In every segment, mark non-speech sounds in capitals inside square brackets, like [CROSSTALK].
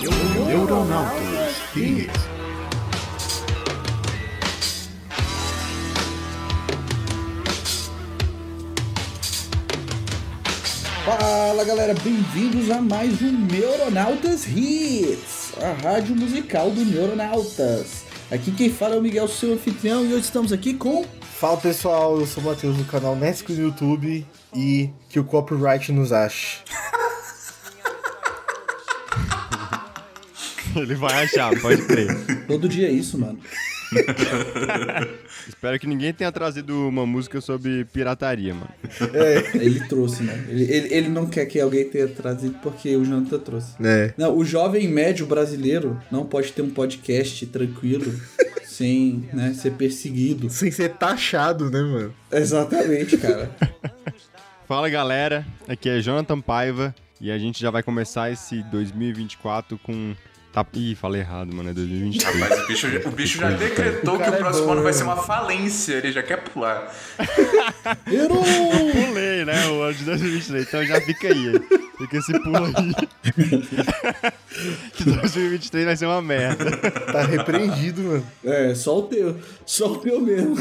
Neuronautas Hits. Fala galera, bem-vindos a mais um Neuronautas Hits, a rádio musical do Neuronautas. Aqui quem fala é o Miguel, seu anfitrião, e hoje estamos aqui com. Fala pessoal, eu sou o Matheus do canal Nesco no YouTube e que o copyright nos ache. [LAUGHS] Ele vai achar, pode crer. Todo dia é isso, mano. [LAUGHS] Espero que ninguém tenha trazido uma música sobre pirataria, mano. Ele trouxe, né? Ele, ele, ele não quer que alguém tenha trazido porque o Jonathan trouxe. É. Não, o jovem médio brasileiro não pode ter um podcast tranquilo [LAUGHS] sem né, ser perseguido. Sem ser taxado, né, mano? Exatamente, cara. Fala galera, aqui é Jonathan Paiva e a gente já vai começar esse 2024 com. Tá... Ih, falei errado, mano, é 2023. Rapaz, o bicho, o bicho já decretou que cara o é próximo bom, ano vai ser uma falência, ele já quer pular. [LAUGHS] Errou! Pulei, né? O ano de 2023, então já fica aí. Fica esse pulo aí. [LAUGHS] que 2023 vai ser uma merda. Tá repreendido, mano. É, só o teu. Só o teu mesmo.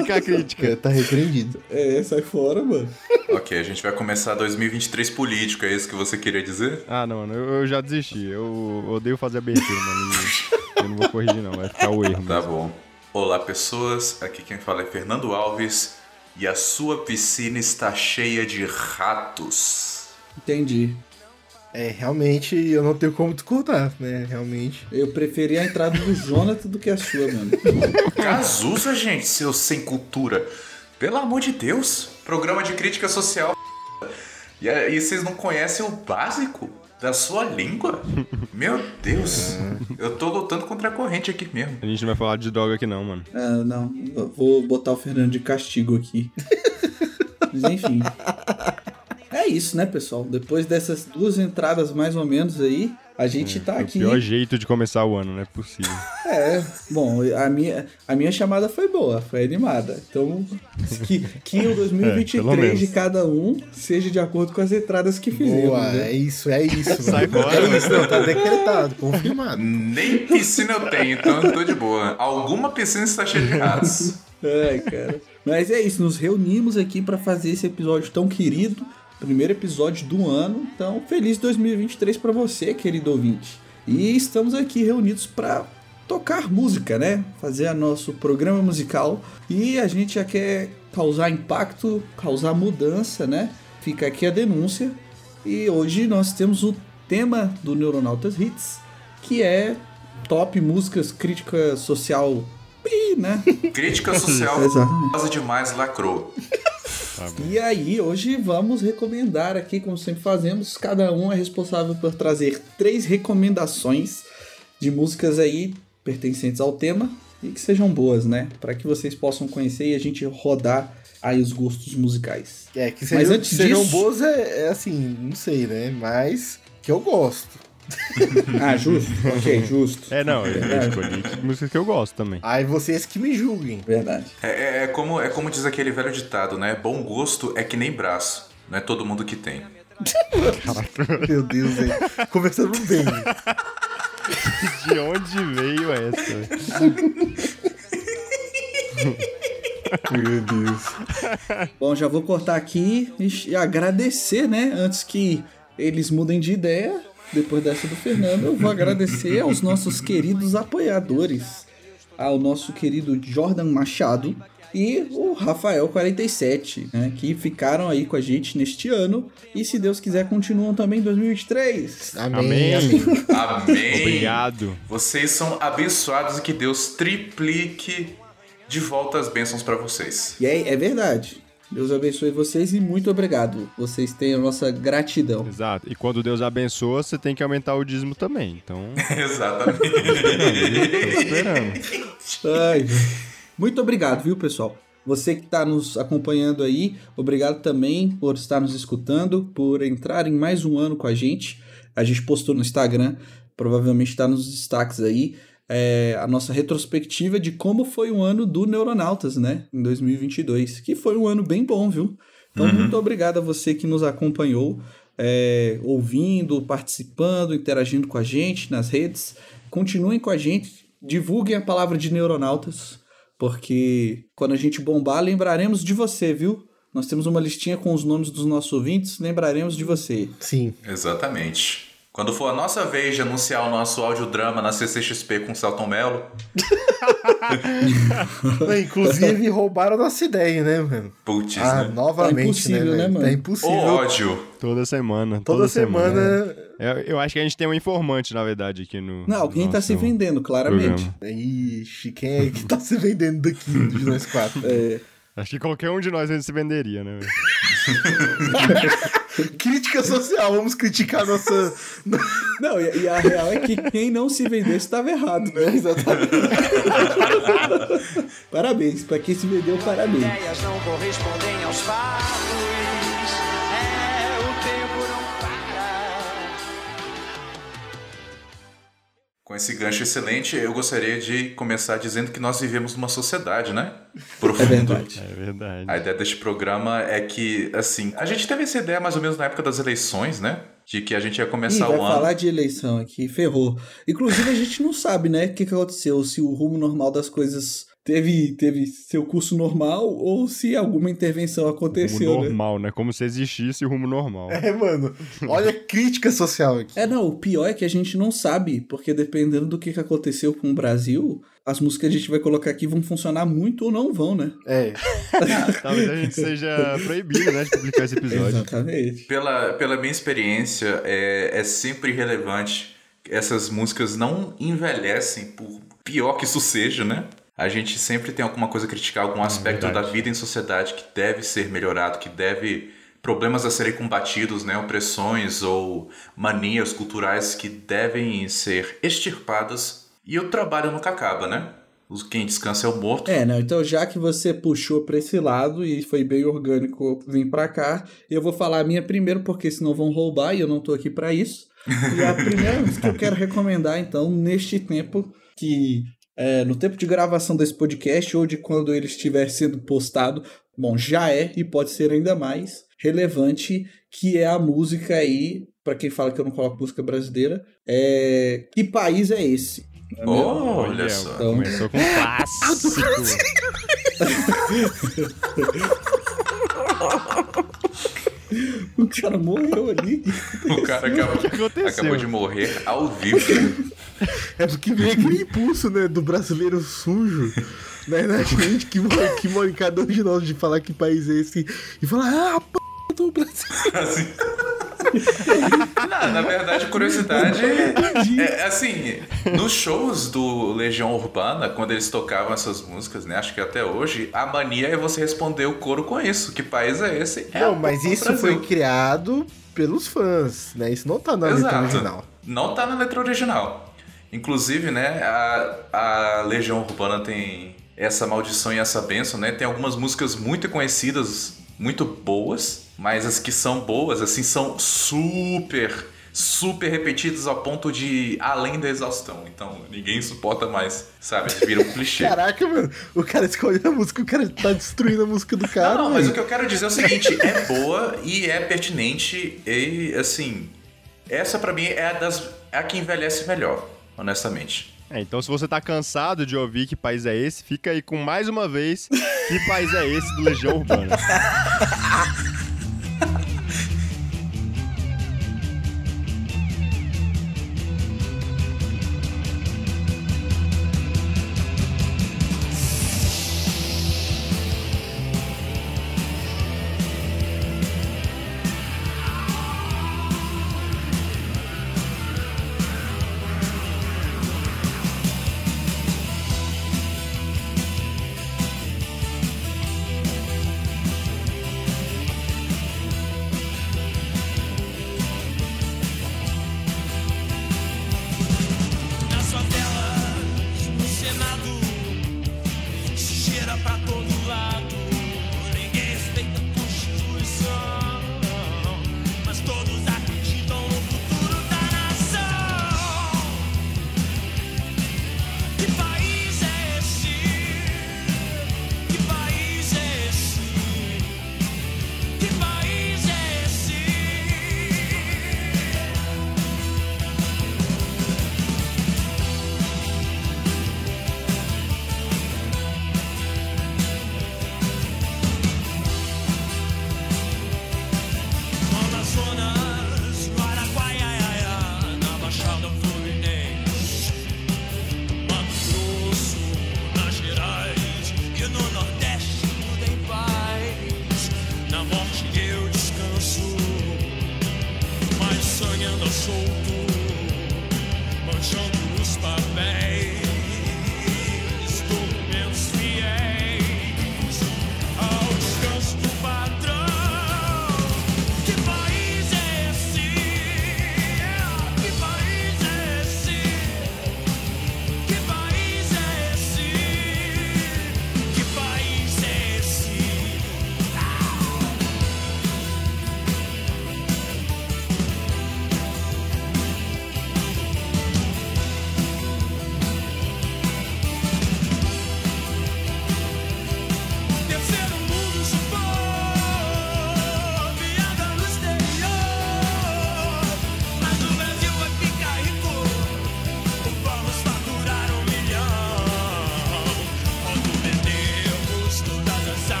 Fica a crítica. É, tá repreendido. [LAUGHS] É, sai fora, mano. ok, a gente vai começar 2023 político, é isso que você queria dizer? Ah, não, mano, eu, eu já desisti. Eu odeio fazer abertura, mano. Eu não vou corrigir, não. Vai ficar o erro. Tá mesmo. bom. Olá, pessoas. Aqui quem fala é Fernando Alves. E a sua piscina está cheia de ratos. Entendi. É, realmente eu não tenho como discordar, né? Realmente. Eu preferi a entrada do Jonathan do que a sua, mano. Cazuza, gente, seus sem cultura. Pelo amor de Deus. Programa de crítica social. E aí vocês não conhecem o básico da sua língua? Meu Deus. Eu tô lutando contra a corrente aqui mesmo. A gente não vai falar de droga aqui, não, mano. Ah, não. Eu vou botar o Fernando de castigo aqui. Mas enfim. É isso, né, pessoal? Depois dessas duas entradas mais ou menos aí, a gente tá É o aqui. pior jeito de começar o ano, não é possível. [LAUGHS] É, bom, a minha, a minha chamada foi boa, foi animada. Então, que, que o [LAUGHS] É, pelo 2023 menos. de cada um seja de acordo com as entradas que fizemos. Boa, né? é isso, é isso. [LAUGHS] Sai mano. fora, É isso, não, tá decretado, confirmado. Nem piscina eu tenho, então eu tô de boa. Alguma piscina está cheia de ratos. Ai, cara. Mas é isso, nos reunimos aqui pra fazer esse episódio tão querido, primeiro episódio do ano. Então, feliz 2023 pra você, querido ouvinte. E estamos aqui reunidos pra tocar música, né? Fazer nosso programa musical e a gente já quer causar impacto, causar mudança, né? Fica aqui a denúncia. E hoje nós temos o tema do Neuronautas Hits, que é top músicas crítica social, pi, né? Crítica [LAUGHS] social quase demais lacrou. E aí, hoje vamos recomendar aqui, como sempre fazemos, cada um é responsável por trazer três recomendações de músicas aí pertencentes ao tema e que sejam boas, né? Para que vocês possam conhecer e a gente rodar aí os gostos musicais. É, que Mas sejam, antes que sejam disso- boas é, é assim, não sei, né? Mas que eu gosto. [LAUGHS] Ah, justo? ok, justo. É, não, eu Verdade. escolhi que- músicas que eu gosto também. Aí vocês que me julguem. Verdade. É, é- é como, é como diz aquele velho ditado, né? Bom gosto é que nem braço. Não é todo mundo que tem. [LAUGHS] Meu Deus, velho. Conversando bem. [LAUGHS] De onde veio essa? Meu Deus. Bom, já vou cortar aqui e e agradecer, né? Antes que eles mudem de ideia, depois dessa do Fernando, eu vou agradecer aos nossos queridos apoiadores. Ao nosso querido Jordan Machado e o Rafael47, né? Que ficaram aí com a gente neste ano. E se Deus quiser, continuam também em 2023. Amém. Amém. amém. Obrigado. Vocês são abençoados e que Deus triplique de volta as bênçãos pra vocês. E é, é verdade. Deus abençoe vocês e muito obrigado. Vocês têm a nossa gratidão. Exato. E quando Deus abençoa, você tem que aumentar o dízimo também. Então, [LAUGHS] Exatamente. tô esperando. Ai, muito obrigado, viu, pessoal? Você que está nos acompanhando aí, obrigado também por estar nos escutando, por entrar em mais um ano com a gente. A gente postou no Instagram, provavelmente está nos destaques aí, é, a nossa retrospectiva de como foi o ano do Neuronautas, né? Em 2022, que foi um ano bem bom, viu? Então, muito obrigado a você que nos acompanhou. é, ouvindo, participando, interagindo com a gente nas redes. Continuem com a gente, divulguem a palavra de Neuronautas, porque quando a gente bombar, lembraremos de você, viu? Nós temos uma listinha com os nomes dos nossos ouvintes, lembraremos de você. Sim. Exatamente. Quando for a nossa vez de anunciar o nosso audiodrama na CCXP com o Celton Mello, [LAUGHS] Não, Inclusive, roubaram a nossa ideia, né, mano? putz, Ah, né? novamente, Tá impossível, né, né, mano? O impossível. ódio. Toda semana. Toda, semana. Eu, eu acho que a gente tem um informante, na verdade, aqui no. Não, alguém tá se vendendo, claramente. programa. Ixi, quem é que tá se vendendo daqui de nós quatro? É, Acho que qualquer um de nós a gente se venderia, né? [LAUGHS] Crítica social, vamos criticar nossa. Não, e, e a real é que quem não se vendesse estava errado, né? [LAUGHS] Exatamente. [LAUGHS] Parabéns, pra quem se vendeu, parabéns. ideias não correspondem aos fatos. Com esse gancho excelente, eu gostaria de começar dizendo que nós vivemos numa sociedade, né? Por É verdade. É verdade. A ideia deste programa é que, assim, a gente teve essa ideia mais ou menos na época das eleições, né? De que a gente ia Ih, começar vai o ano. falar de eleição aqui, ferrou. Inclusive, a gente não sabe, né, o que, que aconteceu, se o rumo normal das coisas teve, teve seu curso normal ou se alguma intervenção Rumo aconteceu, né? normal, né? Como se existisse o rumo normal. É, mano. Olha a crítica social aqui. É, não, o pior é que a gente não sabe, porque dependendo do que, que aconteceu com o Brasil, as músicas que a gente vai colocar aqui vão funcionar muito ou não vão, né? É. Talvez a gente seja proibido, né, de publicar esse episódio. Exatamente. Pela, pela minha experiência, é, é sempre relevante. Essas músicas não envelhecem, por pior que isso seja, né? A gente sempre tem alguma coisa a criticar, algum aspecto da verdade. vida em sociedade que deve ser melhorado, que deve. problemas a serem combatidos, né? Opressões ou manias culturais que devem ser extirpadas. E o trabalho nunca acaba, né? Os- Quem descansa é o morto. É, não, então já que você puxou pra esse lado e foi bem orgânico vir pra cá, eu vou falar a minha primeiro, porque senão vão roubar e eu não tô aqui pra isso. E a [LAUGHS] primeira que eu quero recomendar, então, neste tempo, que é, no tempo de gravação desse podcast ou de quando ele estiver sendo postado, bom, já é e pode ser ainda mais relevante, que é a música aí, pra quem fala que eu não coloco música brasileira, é Que País é Esse? É mesmo? Olha só. Então- Começou com clássico. [LAUGHS] O cara morreu ali. O cara acabou, aconteceu? acabou de morrer ao vivo. É porque vem aquele impulso, né, do brasileiro sujo. Né, na gente que mora, que mora em cada um de nós de falar que país é esse e falar, ah, p do Brasil. [LAUGHS] Assim. Não, na verdade, curiosidade é assim, nos shows do Legião Urbana, quando eles tocavam essas músicas, né? Acho que até hoje, a mania é você responder o coro com isso. Que país é esse? É Não, mas isso Brasil. foi criado pelos fãs, né? Isso não tá na letra Exato. original. Não tá na letra original. Inclusive, né, a, a Legião Urbana tem essa maldição e essa benção, né? Tem algumas músicas muito conhecidas, muito boas, mas as que são boas, assim, são super, super repetidas ao ponto de além da exaustão. Então, ninguém suporta mais, sabe? Vira um [LAUGHS] clichê. Caraca, mano, o cara escolheu a música, o cara tá destruindo a música do cara. Não, não, mas o que eu quero dizer é o seguinte, é boa e é pertinente e, assim, essa pra mim é a, das, é a que envelhece melhor, honestamente. É, então se você tá cansado de ouvir que país é esse, fica aí com mais uma vez que país é esse do Legião Urbana. [LAUGHS]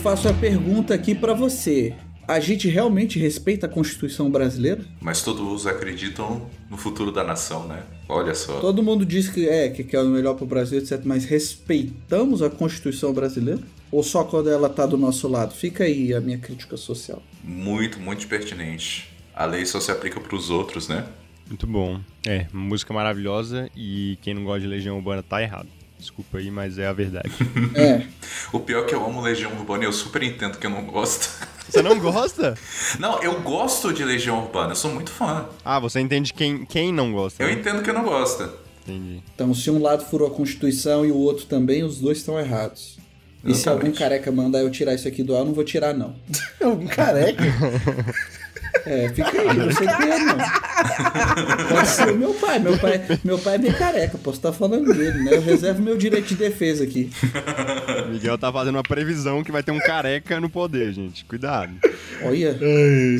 faço a pergunta aqui pra você. A gente realmente respeita a Constituição brasileira? Mas todos acreditam no futuro da nação, né? Olha só. Todo mundo diz que é, que quer o melhor pro Brasil, etc. Mas respeitamos a Constituição brasileira? Ou só quando ela tá do nosso lado? Fica aí a minha crítica social. Muito, muito pertinente. A lei só se aplica pros outros, né? Muito bom. É, música maravilhosa e quem não gosta de Legião Urbana tá errado. Desculpa aí, mas é a verdade. É. [LAUGHS] O pior é que eu amo Legião Urbana e eu super entendo que eu não gosto. Você não gosta? [LAUGHS] Não, eu gosto de Legião Urbana, eu sou muito fã. Ah, você entende quem, quem não gosta. Eu né? entendo que eu não gosto. Entendi. Então, se um lado furou a Constituição e o outro também, os dois estão errados. E se algum Exatamente. careca mandar eu tirar isso aqui do ar, eu não vou tirar, não. [LAUGHS] É um careca. É, fica aí, não sei quem é, não. Pode ser o meu pai. Meu pai, meu pai é bem careca, posso estar falando dele, né? Eu reservo meu direito de defesa aqui. O Miguel tá fazendo uma previsão que vai ter um careca no poder, gente. Cuidado. Olha.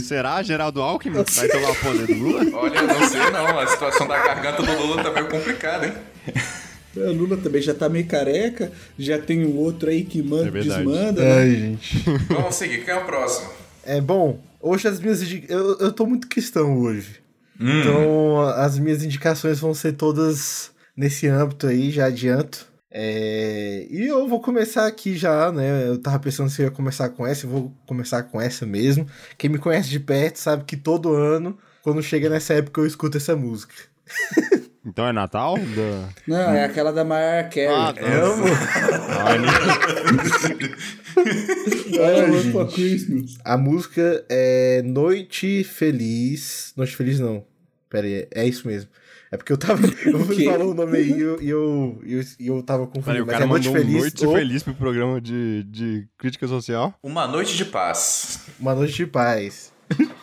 Será Geraldo Alckmin vai tomar o poder do Lula? Olha, eu não sei não, a situação da garganta do Lula tá meio complicada, hein? O Lula também já tá meio careca, já tem um outro aí que manda, É desmanda. né? Ai, gente. Vamos seguir, quem é o próximo? É bom, hoje as minhas eu, eu tô muito cristão hoje. Então as minhas indicações vão ser todas nesse âmbito aí, já adianto. É, E eu vou começar aqui já, né? Eu tava pensando se eu ia começar com essa, eu vou começar com essa mesmo. Quem me conhece de perto sabe que todo ano, quando chega nessa época, eu escuto essa música. [LAUGHS] Então é Natal? Da... Não, é aquela da Mariah Carey. Ah, Amo! I Want gente. for Christmas. A música é Noite Feliz. Noite Feliz não. Pera aí, é isso mesmo. É porque eu tava. [LAUGHS] Eu quê? falou o nome aí e eu, e eu, eu, eu tava Peraí, confundindo. o Mas cara é Noite mandou um Feliz Noite ou Feliz pro programa de, de crítica social. Uma noite de paz. Uma Noite de Paz. [LAUGHS]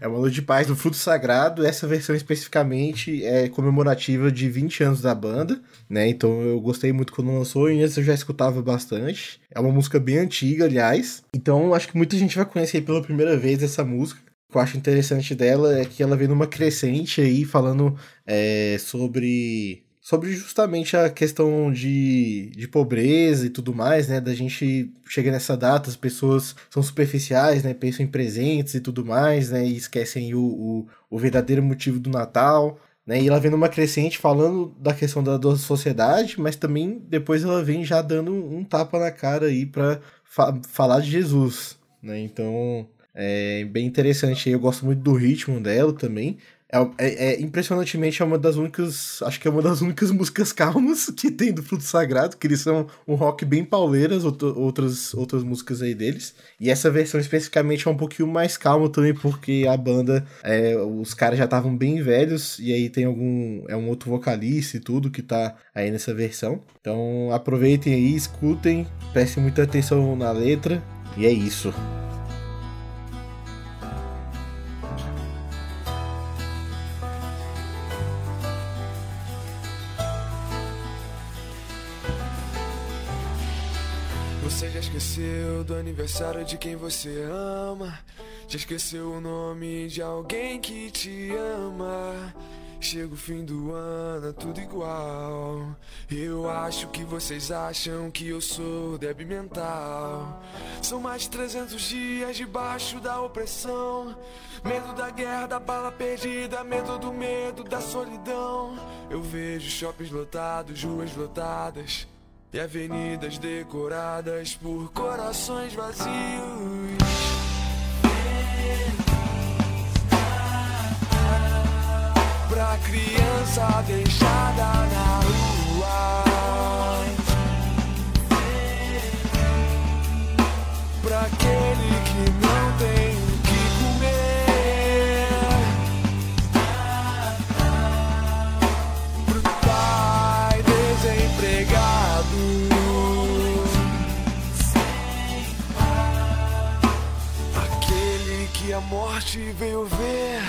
é uma Noite de Paz do Fruto Sagrado. Essa versão especificamente é comemorativa de 20 anos da banda, né? Então eu gostei muito quando lançou e antes eu já escutava bastante. É uma música bem antiga, aliás. Então acho que muita gente vai conhecer pela primeira vez essa música. O que eu acho interessante dela é que ela vem numa crescente aí, falando é, sobre sobre justamente a questão de, de pobreza e tudo mais, né? Da gente chega nessa data, as pessoas são superficiais, né? Pensam em presentes e tudo mais, né? E esquecem o, o, o verdadeiro motivo do Natal. Né? E ela vem numa crescente falando da questão da, da sociedade, mas também depois ela vem já dando um tapa na cara aí pra fa falar de Jesus, né? Então é bem interessante. Eu gosto muito do ritmo dela também. É, é- é- impressionantemente é uma das únicas, acho que é uma das únicas músicas calmas que tem do Fruto Sagrado, que eles são um rock bem pauleiras, outro- outras, outras músicas aí deles. E essa versão especificamente é um pouquinho mais calma também, porque a banda, é, os caras já estavam bem velhos, e aí tem algum, é um outro vocalista e tudo que tá aí nessa versão. Então aproveitem aí, escutem, prestem muita atenção na letra, e é isso. Esqueceu do aniversário de quem você ama? Já esqueceu o nome de alguém que te ama? Chega o fim do ano, é tudo igual. Eu acho que vocês acham que eu sou débil mental. São mais de 300 dias debaixo da opressão. Medo da guerra, da bala perdida, medo do medo, da solidão. Eu vejo shoppings lotados, ruas lotadas. E avenidas decoradas por corações vazios. Pra criança deixada na rua. Veio ver.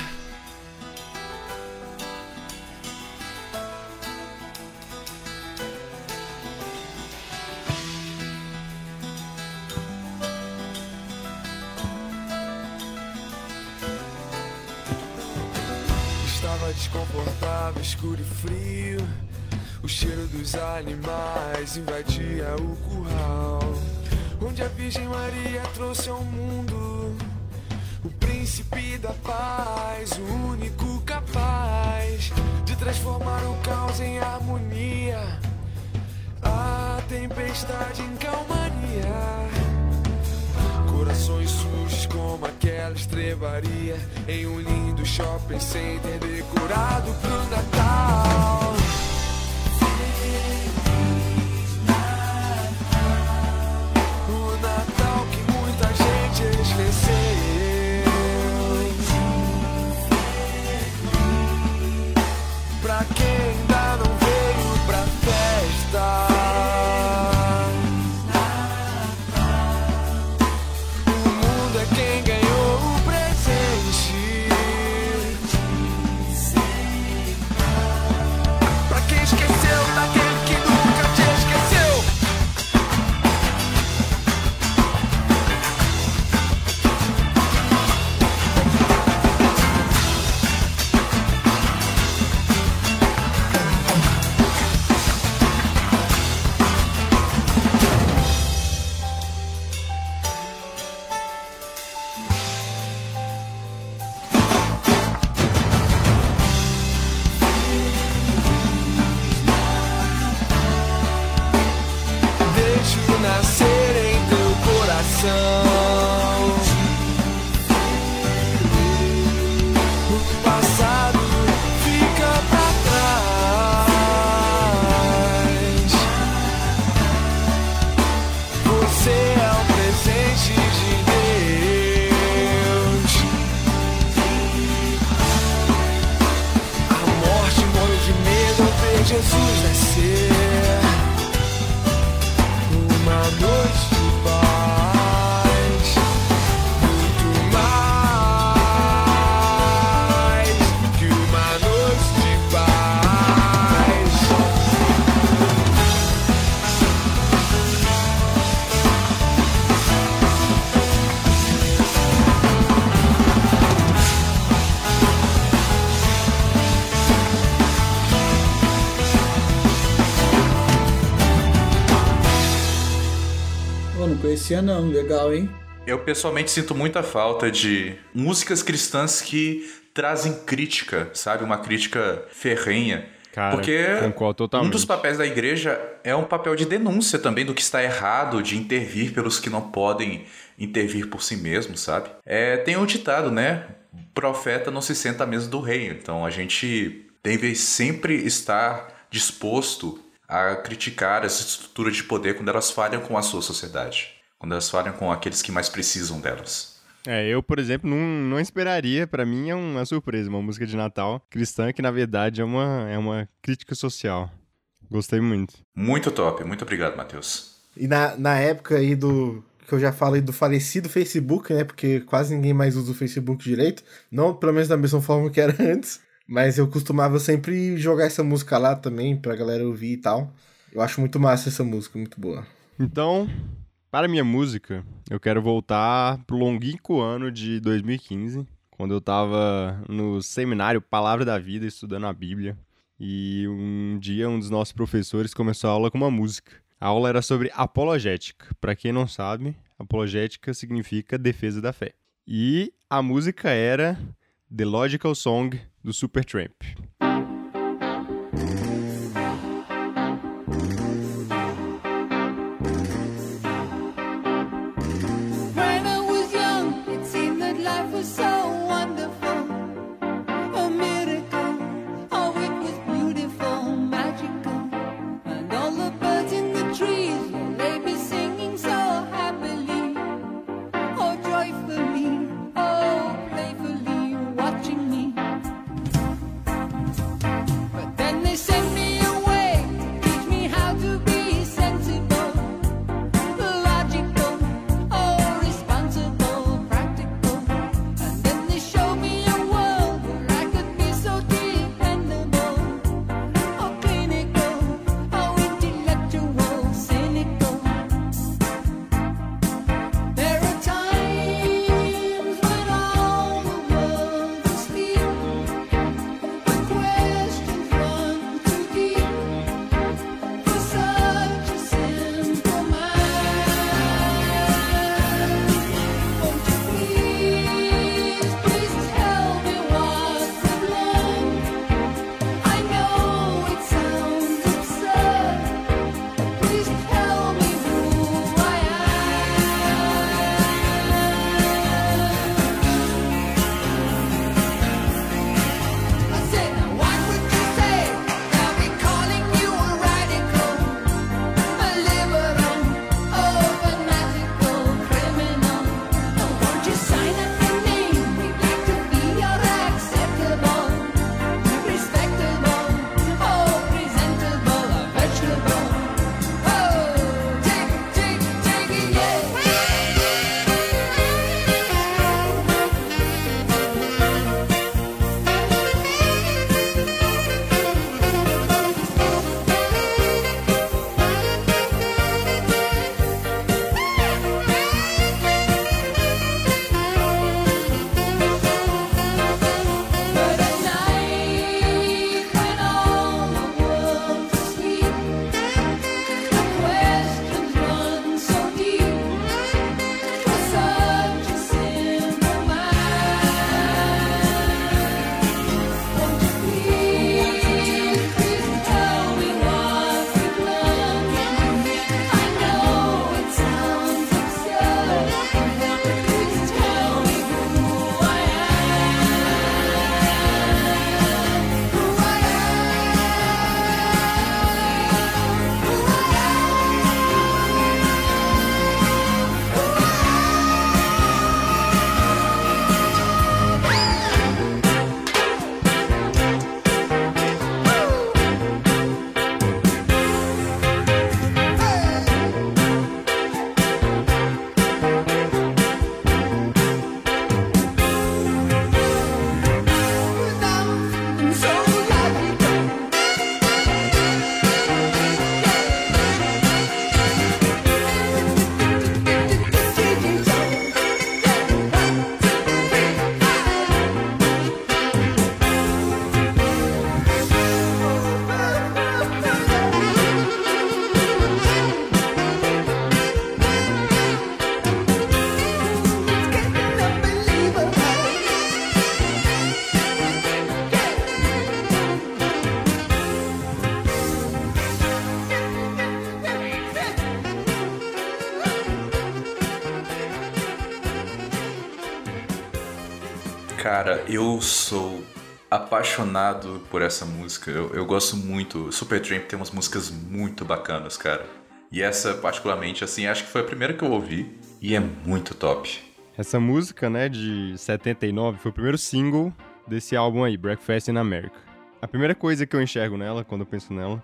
Estava desconfortável, escuro e frio. O cheiro dos animais invadia o curral. Onde a Virgem Maria trouxe ao mundo o príncipe da paz, o único capaz de transformar o caos em harmonia, a tempestade em calmania. Corações sujos como aquela estrebaria Em um lindo shopping center decorado pro Natal conhecia não, legal, hein? Eu pessoalmente sinto muita falta de músicas cristãs que trazem crítica, sabe? Uma crítica ferrenha. Cara, Porque um dos papéis da igreja é um papel de denúncia também do que está errado, de intervir pelos que não podem intervir por si mesmos, sabe? É, tem um ditado, né? Profeta não se senta à mesa do rei. Então a gente deve sempre estar disposto a criticar essa estrutura de poder quando elas falham com a sua sociedade, quando elas falham com aqueles que mais precisam delas. É, eu, por exemplo, não, não esperaria. Pra mim é uma surpresa, uma música de Natal cristã que, na verdade, é uma, é uma crítica social. Gostei muito. Muito top, muito obrigado, Matheus. E na, na época aí do. Que eu já falei do falecido Facebook, né? Porque quase ninguém mais usa o Facebook direito. Não, pelo menos da mesma forma que era [LAUGHS] antes. Mas eu costumava sempre jogar essa música lá também, pra galera ouvir e tal. Eu acho muito massa essa música, muito boa. Então, Para minha música, eu quero voltar pro longínquo ano de 2015, quando eu tava no seminário Palavra da Vida, estudando a Bíblia. E um dia um dos nossos professores começou a aula com uma música. A aula era sobre apologética. Para quem não sabe, apologética significa defesa da fé. E a música era The Logical Song do Supertramp. Eu sou apaixonado por essa música. Eu, eu gosto muito. Supertramp tem umas músicas muito bacanas, cara. E essa, particularmente, assim, acho que foi a primeira que eu ouvi. E é muito top. Essa música, né, de 79, foi o primeiro single desse álbum aí, Breakfast in America. A primeira coisa que eu enxergo nela, quando eu penso nela,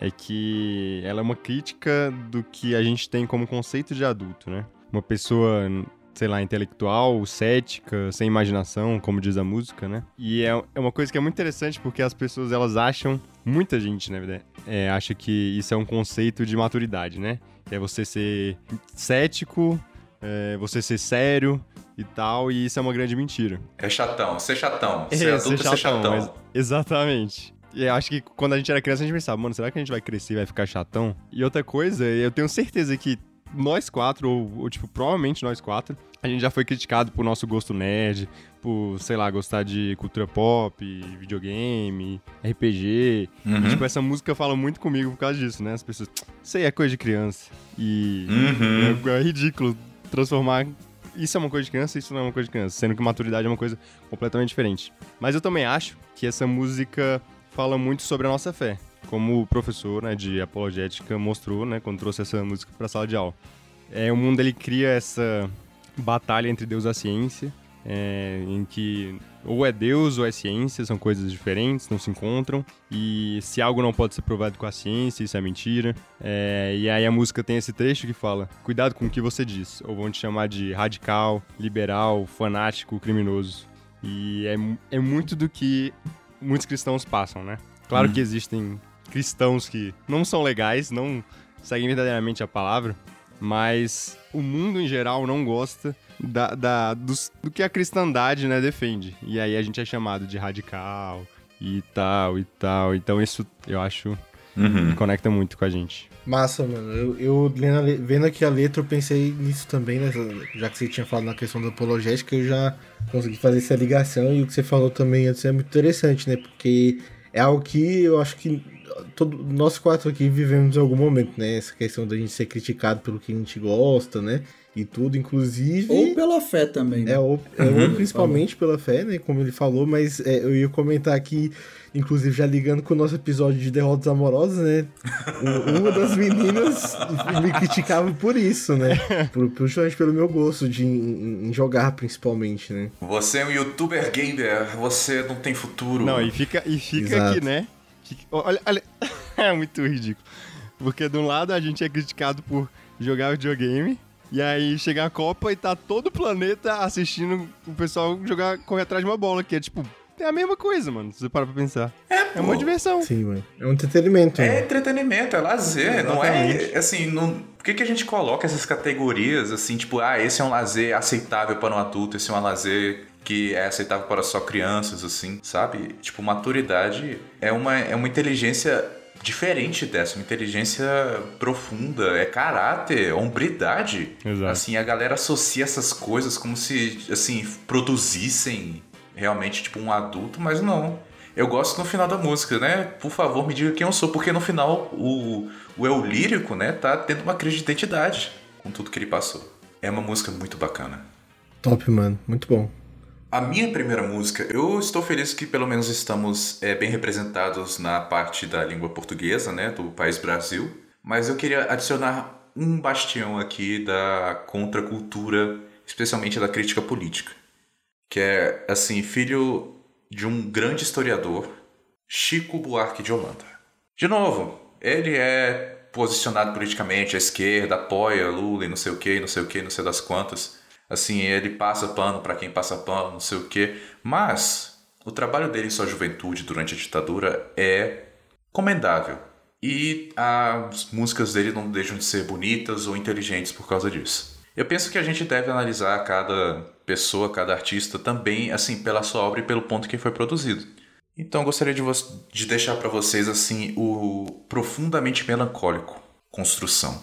é que ela é uma crítica do que a gente tem como conceito de adulto, né? Uma pessoa, sei lá, intelectual, cética, sem imaginação, como diz a música, né? E é, é uma coisa que é muito interessante porque as pessoas, elas acham, muita gente, né, é, acha que isso é um conceito de maturidade, né? que é você ser cético, é, você ser sério e tal, e isso é uma grande mentira. É chatão, ser chatão. [LAUGHS] É, Ser adulto é ser chatão. mas- exatamente. E eu acho que quando a gente era criança, a gente pensava, mano, será que a gente vai crescer e vai ficar chatão? E outra coisa, eu tenho certeza que nós quatro, ou, ou, tipo, provavelmente nós quatro, a gente já foi criticado por nosso gosto nerd, por, sei lá, gostar de cultura pop, videogame, RPG. Uhum. E, tipo, essa música fala muito comigo por causa disso, né? As pessoas, isso aí é coisa de criança. E Uhum. é, é ridículo transformar. Isso é uma coisa de criança, isso não é uma coisa de criança. Sendo que maturidade é uma coisa completamente diferente. Mas eu também acho que essa música fala muito sobre a nossa fé. Como o professor né, de apologética mostrou, né, quando trouxe essa música para a sala de aula. É, o mundo ele cria essa batalha entre Deus e a ciência, é, em que ou é Deus ou é ciência, são coisas diferentes, não se encontram. E se algo não pode ser provado com a ciência, isso é mentira. É, e aí a música tem esse trecho que fala: cuidado com o que você diz, ou vão te chamar de radical, liberal, fanático, criminoso. E é, é muito do que muitos cristãos passam, né? Claro que existem cristãos que não são legais, não seguem verdadeiramente a palavra, mas o mundo em geral não gosta da, da- dos- do que a cristandade né, defende. E aí a gente é chamado de radical e tal e tal. Então isso eu acho Uhum. conecta muito com a gente. Massa, mano. Eu, eu vendo aqui a letra, eu pensei nisso também, né? Já que você tinha falado na questão da apologética, eu já consegui fazer essa ligação. E o que você falou também antes é muito interessante, né? Porque é algo que eu acho que todo, nós quatro aqui vivemos em algum momento, né? Essa questão da gente ser criticado pelo que a gente gosta, né? E tudo, inclusive. Ou pela fé também, né? É, ou, é, ou principalmente pela fé, né? Como ele falou, mas é, eu ia comentar aqui, inclusive já ligando com o nosso episódio de derrotas amorosas, né? Uma das meninas me criticava por isso, né? Por, por- justamente pelo meu gosto de em, em jogar, principalmente, né? Você é um youtuber gamer, você não tem futuro. Não, e fica, e fica Exato. aqui, né? Fica- olha, olha. [LAUGHS] é muito ridículo. Porque de um lado a gente é criticado por jogar videogame. E aí chega a Copa e tá todo o planeta assistindo o pessoal jogar, correr atrás de uma bola, que é tipo, é a mesma coisa, mano, se você parar pra pensar. É, uma pô. diversão. Sim, mano. É um entretenimento, É né? entretenimento, é lazer, não é assim, não... por que, que a gente coloca essas categorias assim, tipo, ah, esse é um lazer aceitável para um adulto, esse é um lazer que é aceitável para só crianças, assim, sabe? Tipo, maturidade é uma, é uma inteligência diferente dessa, uma inteligência profunda, é caráter, é hombridade. Exato. Assim, a galera associa essas coisas como se, assim, produzissem realmente, tipo, um adulto, mas não. Eu gosto no final da música, né? Por favor, me diga quem eu sou, porque no final o, o eu lírico, né, tá tendo uma crise de identidade com tudo que ele passou. É uma música muito bacana. Top, mano. Muito bom. A minha primeira música, eu estou feliz que pelo menos estamos é, bem representados na parte da língua portuguesa, né, do país Brasil. Mas eu queria adicionar um bastião aqui da contracultura, especialmente da crítica política, que é assim filho de um grande historiador, Chico Buarque de Holanda. De novo, ele é posicionado politicamente à esquerda, apoia Lula e não sei o que, não sei o que, não sei das quantas. Assim, ele passa pano para quem passa pano, não sei o que. Mas o trabalho dele em sua juventude durante a ditadura é comendável. E as músicas dele não deixam de ser bonitas ou inteligentes por causa disso. Eu penso que a gente deve analisar cada pessoa, cada artista também, assim, pela sua obra e pelo ponto que foi produzido. Então, gostaria de, de deixar para vocês, assim, o profundamente melancólico Construção.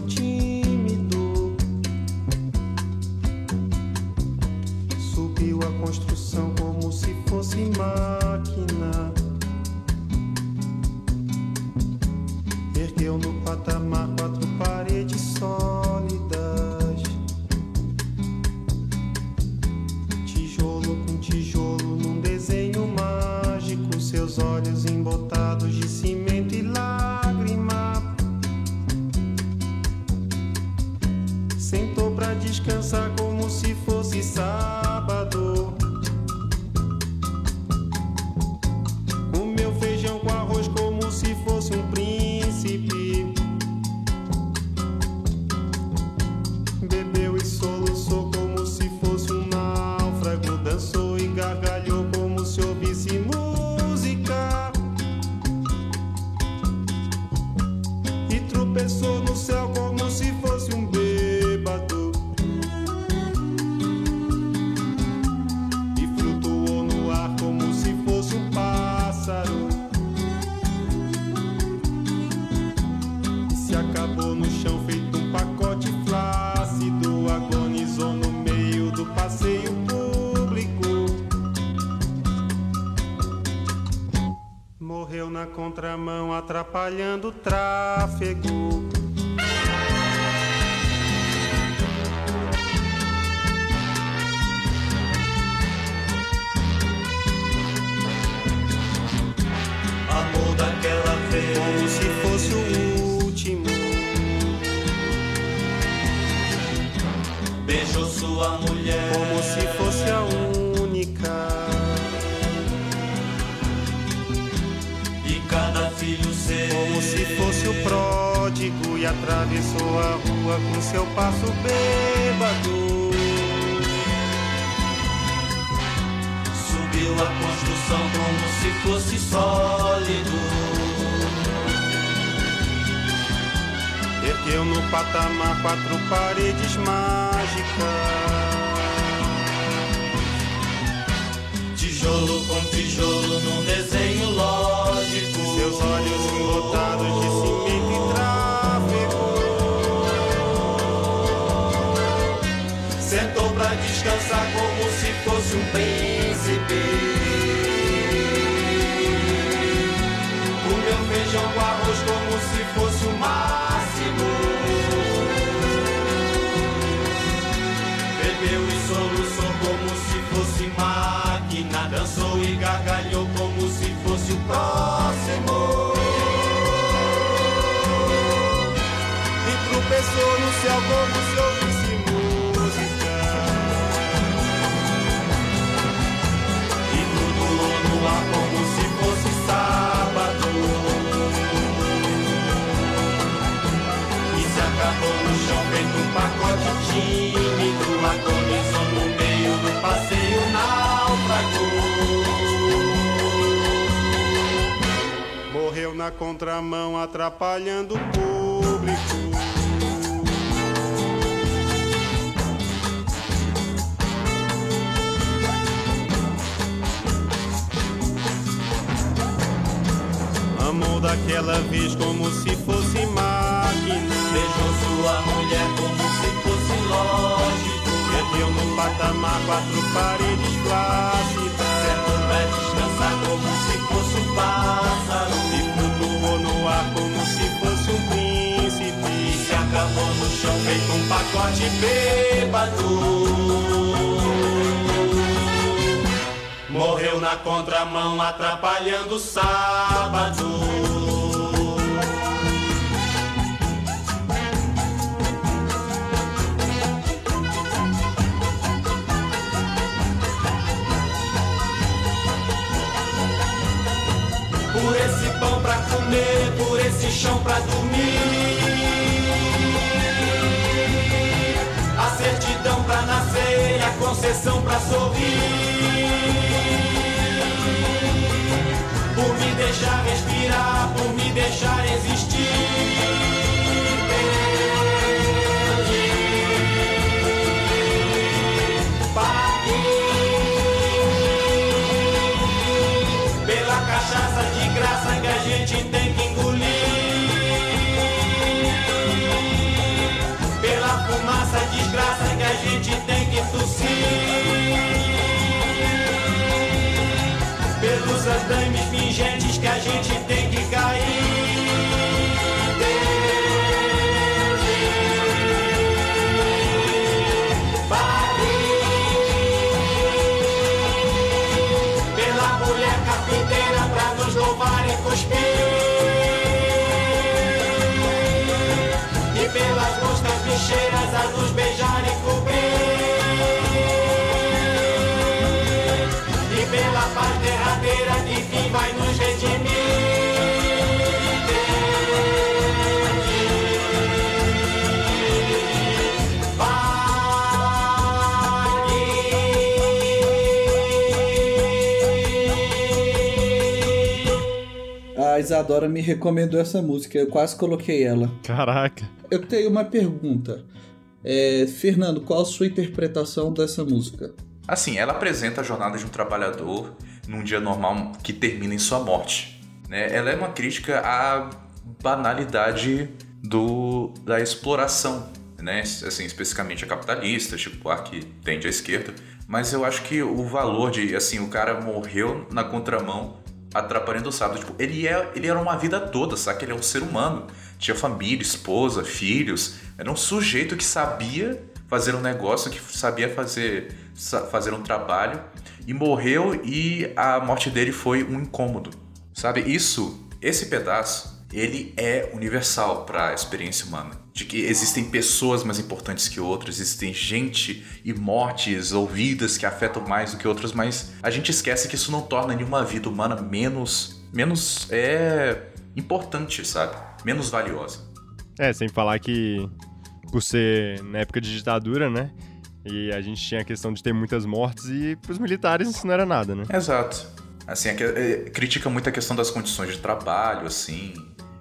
sun. Atrapalhando o tráfego. Na contramão, atrapalhando o público. Amou daquela vez como se fosse máquina. Beijou sua mulher como se fosse lógico. Ergueu no patamar quatro paredes plácidas. Sentou pra descansar como se fosse um pássaro. Chão feito um pacote bêbado. Morreu na contramão, atrapalhando o sábado. Por esse pão pra comer, por esse chão pra dormir. Certidão pra nascer e a concessão pra sorrir. Por me deixar respirar, por me deixar existir. Tossir. Pelos andames pingentes que a gente tem que cair. Cuspir. E pelas moscas bicheiras a nos beijar Isadora me recomendou essa música, eu quase coloquei ela. Caraca. Eu tenho uma pergunta. É, Fernando, qual a sua interpretação dessa música? Assim, ela apresenta a jornada de um trabalhador num dia normal que termina em sua morte. né? Ela é uma crítica à banalidade do, da exploração, né? assim, especificamente a capitalista, tipo, a que tende à esquerda. Mas eu acho que o valor de, assim, o cara morreu na contramão atrapalhando o sábado. Tipo, ele, é, ele era uma vida toda, sabe? Ele é um ser humano. Tinha família, esposa, filhos. Era um sujeito que sabia fazer um negócio, que sabia fazer, fazer um trabalho. E morreu e a morte dele foi um incômodo. Sabe? Isso, esse pedaço, ele é universal para a experiência humana. De que existem pessoas mais importantes que outras, existem gente e mortes ou vidas que afetam mais do que outras, mas a gente esquece que isso não torna nenhuma vida humana menos, menos é importante, sabe? Menos valiosa. É, sem falar que por ser na época de ditadura, né? E a gente tinha a questão de ter muitas mortes e pros militares isso não era nada, né? Exato. Assim, é é, critica muito a questão das condições de trabalho, assim.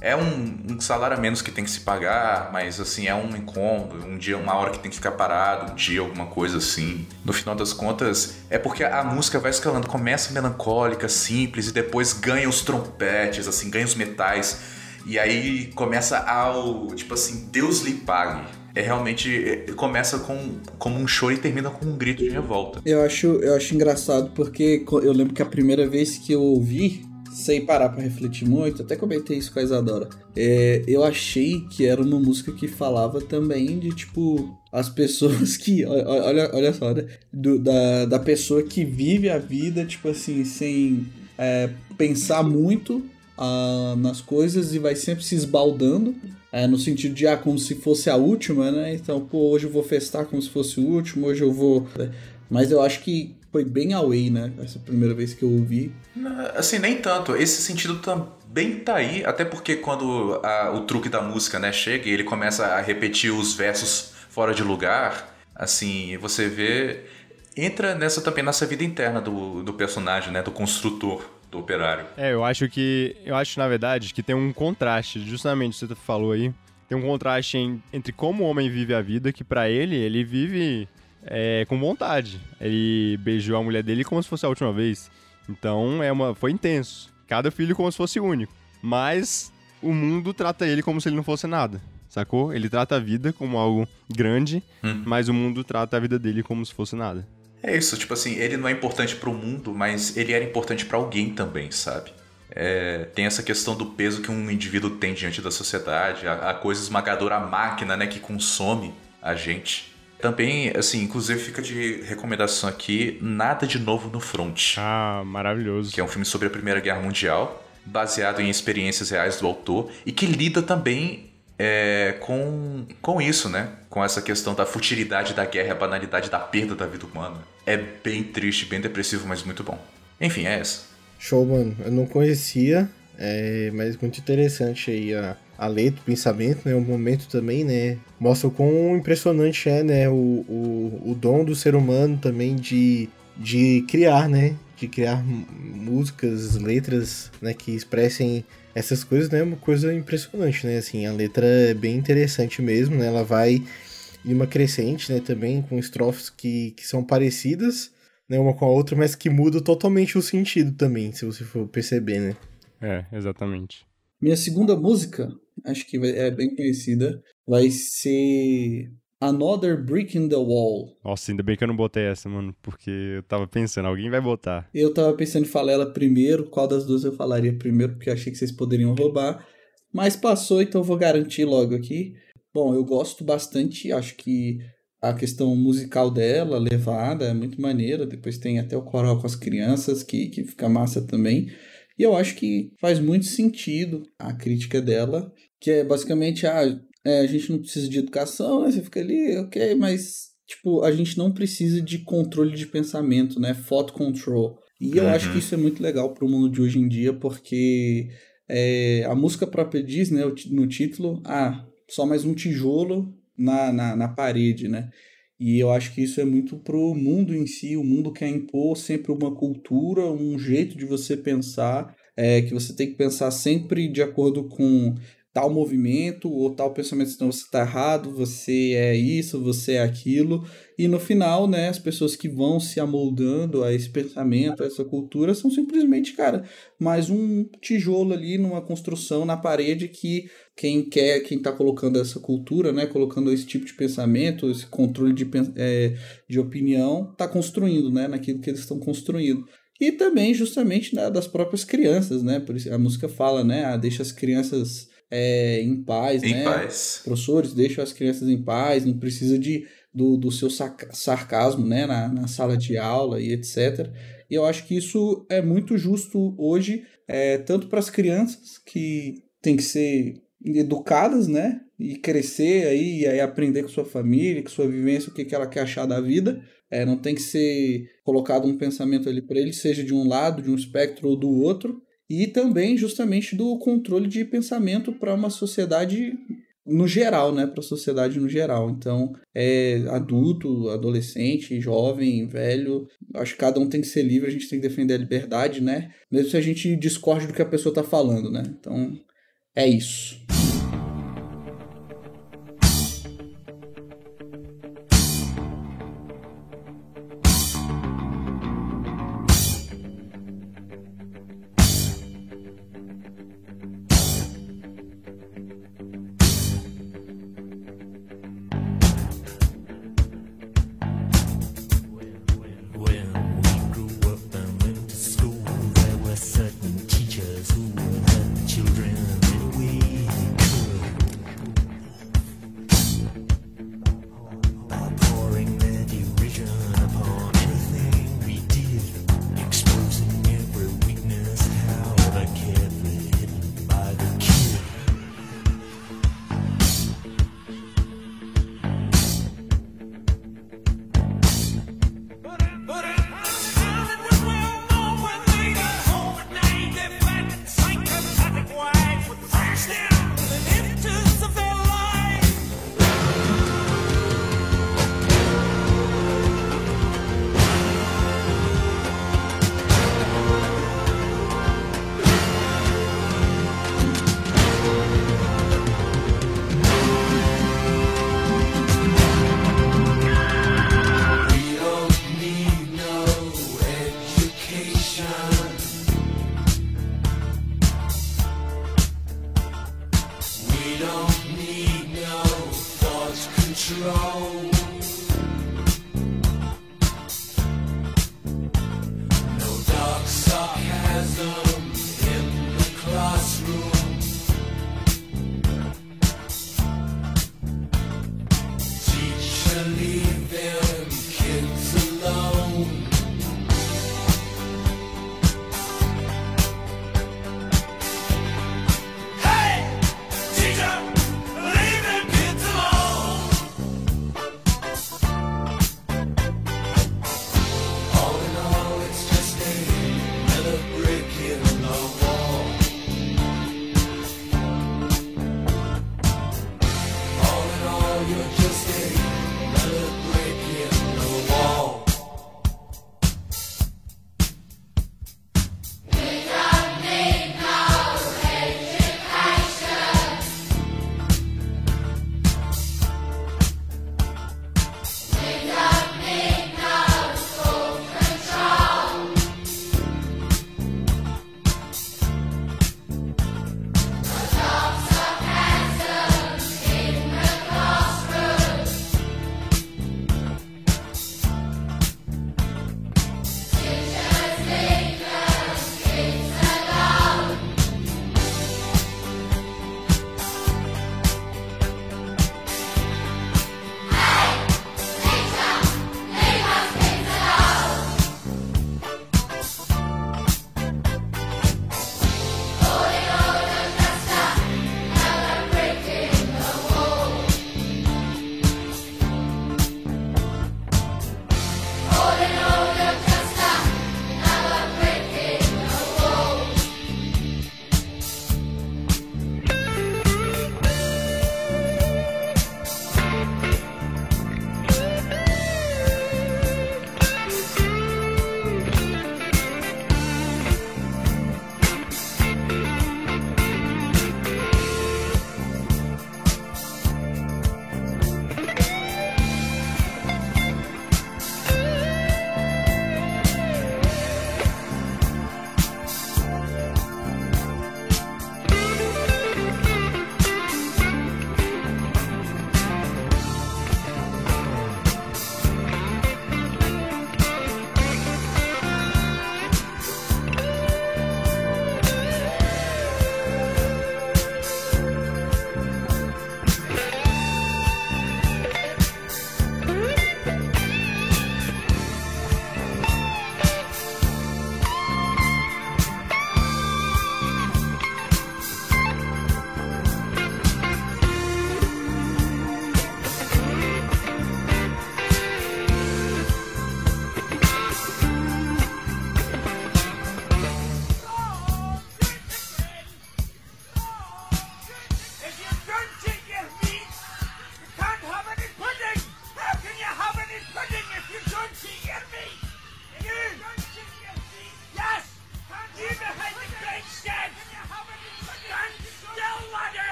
É um, um salário a menos que tem que se pagar, mas assim, é um incômodo, um dia, uma hora que tem que ficar parado, um dia, alguma coisa assim. No final das contas, é porque a música vai escalando, começa melancólica, simples, e depois ganha os trompetes, assim, ganha os metais. E aí começa ao, tipo assim, Deus lhe pague. É realmente, é, começa com, como um choro e termina com um grito de revolta. Eu acho, eu acho engraçado porque eu lembro que a primeira vez que eu ouvi, sem parar pra refletir muito, até comentei isso com a Isadora, é, eu achei que era uma música que falava também de, tipo, as pessoas que. [LAUGHS] Olha, olha só, né? Do- da, da pessoa que vive a vida, tipo assim, sem é, pensar muito ah, nas coisas e vai sempre se esbaldando. é, no sentido de, ah, como se fosse a última, né? Então, pô, hoje eu vou festar como se fosse o último, hoje eu vou. Mas eu acho que foi bem away, né? Essa primeira vez que eu ouvi. Assim, nem tanto. Esse sentido também tá aí, até porque quando a- o truque da música, né, chega e ele começa a repetir os versos fora de lugar, assim, você vê... Entra nessa também, nessa vida interna do, do personagem, né, do construtor, do operário. É, eu acho que. Eu acho, na verdade, que tem um contraste, justamente o que você falou aí. Tem um contraste em- entre como o homem vive a vida, que pra ele, ele vive é, com vontade. Ele beijou a mulher dele como se fosse a última vez. Então é uma, foi intenso. Cada filho como se fosse único. Mas o mundo trata ele como se ele não fosse nada. Sacou? Ele trata a vida como algo grande, Hum. mas o mundo trata a vida dele como se fosse nada. É isso, tipo assim, ele não é importante pro mundo, mas ele era importante pra alguém também, sabe? É, tem essa questão do peso que um indivíduo tem diante da sociedade, a, a coisa esmagadora, a máquina, né, que consome a gente. Também, assim, inclusive fica de recomendação aqui, Nada de Novo no Front, Ah, maravilhoso. que é um filme sobre a Primeira Guerra Mundial, baseado em experiências reais do autor, e que lida também é, com, com isso, né? Com essa questão da futilidade da guerra, a banalidade da perda da vida humana. É bem triste, bem depressivo, mas muito bom. Enfim, é essa. Show, mano. Eu não conhecia, é, mas muito interessante aí a, a letra, o pensamento, né? O momento também, né? Mostra o quão impressionante é, né? O, o, o dom do ser humano também de, de criar, né? De criar músicas, letras, né? Que expressem essas coisas, né? Uma coisa impressionante, né? Assim, a letra é bem interessante mesmo, né? Ela vai em uma crescente, né? Também com estrofes que, que são parecidas, né, uma com a outra, mas que muda totalmente o sentido também, se você for perceber, né? É, exatamente. Minha segunda música, acho que é bem conhecida, vai ser Another Brick in the Wall. Nossa, ainda bem que eu não botei essa, mano, porque eu tava pensando, alguém vai botar. Eu tava pensando em falar ela primeiro, qual das duas eu falaria primeiro, porque eu achei que vocês poderiam roubar. Mas passou, então eu vou garantir logo aqui. Bom, eu gosto bastante, acho que a questão musical dela, levada, é muito maneira. Depois tem até o coral com as crianças, que, que fica massa também. E eu acho que faz muito sentido a crítica dela, que é basicamente, ah, é, a gente não precisa de educação, né? Você fica ali, ok, mas, tipo, a gente não precisa de controle de pensamento, né? Thought control. E eu Uhum. acho que isso é muito legal pro mundo de hoje em dia, porque é, a música própria diz, né, o no título, ah, só mais um tijolo na, na, na parede, né? E eu acho que isso é muito pro mundo em si, o mundo quer impor sempre uma cultura, um jeito de você pensar, é, que você tem que pensar sempre de acordo com tal movimento ou tal pensamento, senão você está errado, você é isso, você é aquilo. E no final, né, as pessoas que vão se amoldando a esse pensamento, a essa cultura, são simplesmente, cara, mais um tijolo ali numa construção na parede que quem quer, quem tá colocando essa cultura, né, colocando esse tipo de pensamento, esse controle de, é, de opinião, tá construindo, né, naquilo que eles estão construindo. e também justamente né, das próprias crianças, né? Por isso a música fala, né? Ah, deixa as crianças é, em paz, Em né? paz. Professores, deixam as crianças em paz, não precisa de, do, do seu sarcasmo, né? Na, na sala de aula e etc. E eu acho que isso é muito justo hoje, é, tanto para as crianças que têm que ser educadas, né? E crescer aí, e aí aprender com sua família, com sua vivência, o que, que ela quer achar da vida. É, não tem que ser colocado um pensamento ali para ele, seja de um lado, de um espectro ou do outro. E também, justamente, do controle de pensamento para uma sociedade no geral, né? Para a sociedade no geral. Então, é adulto, adolescente, jovem, velho. Acho que cada um tem que ser livre, a gente tem que defender a liberdade, né? Mesmo se a gente discorde do que a pessoa tá falando, né? Então, é isso.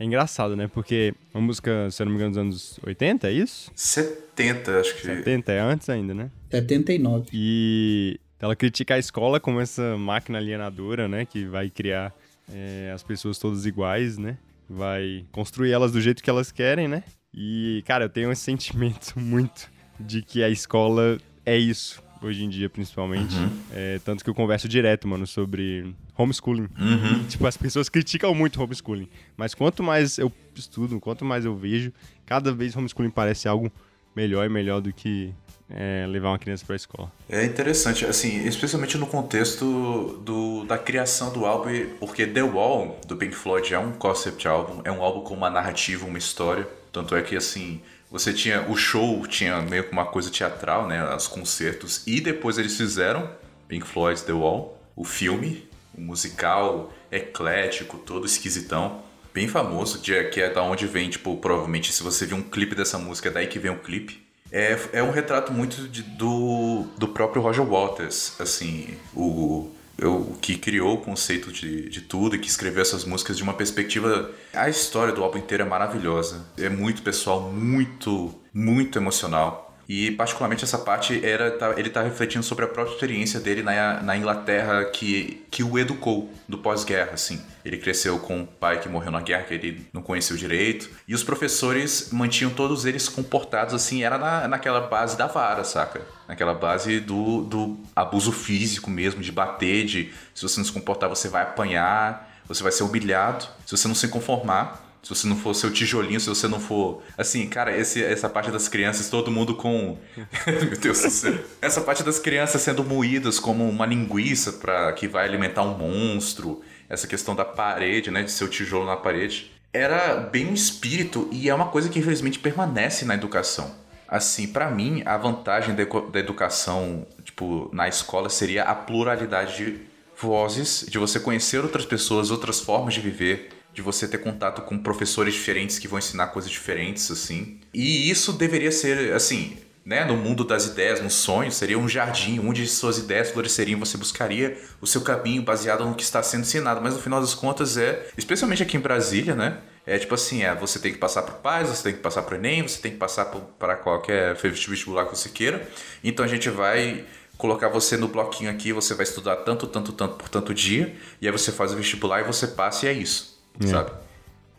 É engraçado, né? Porque uma música, se eu não me engano, dos anos 80, é isso? 70, acho que. 70 é antes ainda, né? 79. E ela critica a escola como essa máquina alienadora, né? Que vai criar é, as pessoas todas iguais, né? Vai construir elas do jeito que elas querem, né? E, cara, eu tenho esse sentimento [LAUGHS] muito de que a escola é isso, hoje em dia, principalmente. É, tanto que eu converso direto, mano, sobre homeschooling. Uhum. [LAUGHS] Tipo, as pessoas criticam muito homeschooling. Mas quanto mais eu estudo, quanto mais eu vejo, cada vez homeschooling parece algo melhor e melhor do que é, levar uma criança pra escola. É interessante, assim, especialmente no contexto do, da criação do álbum, porque The Wall, do Pink Floyd, é um concept álbum, é um álbum com uma narrativa, uma história. Tanto é que, assim, você tinha. O show tinha meio que uma coisa teatral, né? Os concertos. E depois eles fizeram Pink Floyd The Wall, o filme, o musical eclético, todo esquisitão. Bem famoso, de- que é da onde vem, tipo, provavelmente, se você viu um clipe dessa música, é daí que vem o clipe. É, é um retrato muito de- do, do próprio Roger Waters, assim, o, o que criou o conceito de, de tudo e que escreveu essas músicas de uma perspectiva. A história do álbum inteiro é maravilhosa. É muito pessoal, muito, muito emocional. E particularmente essa parte era tá- ele tá refletindo sobre a própria experiência dele na, na Inglaterra que, que o educou do pós-guerra, assim. Ele cresceu com um pai que morreu na guerra, que ele não conheceu direito. E os professores mantinham todos eles comportados assim, era na, naquela base da vara, saca? Naquela base do, do abuso físico mesmo, de bater, de se você não se comportar você vai apanhar, você vai ser humilhado. Se você não se conformar, se você não for seu tijolinho, se você não for. Assim, cara, esse, essa parte das crianças, todo mundo com. [LAUGHS] Meu Deus do céu. Essa parte das crianças sendo moídas como uma linguiça para que vai alimentar um monstro. Essa questão da parede, né? De ser o tijolo na parede. Era bem um espírito e é uma coisa que infelizmente permanece na educação. Assim, pra mim, a vantagem da educação, tipo, na escola seria a pluralidade de vozes, de você conhecer outras pessoas, outras formas de viver, de você ter contato com professores diferentes que vão ensinar coisas diferentes, assim. E isso deveria ser, assim, né, no mundo das ideias, no sonho, seria um jardim onde suas ideias floresceriam, você buscaria o seu caminho baseado no que está sendo ensinado, mas no final das contas é, especialmente aqui em Brasília, né, é tipo assim, é, você tem que passar para paz, você tem que passar para Enem, você tem que passar para qualquer vestibular que você queira. Então a gente vai colocar você no bloquinho aqui, você vai estudar tanto, tanto, tanto por tanto dia, e aí você faz o vestibular e você passa e é isso, sabe?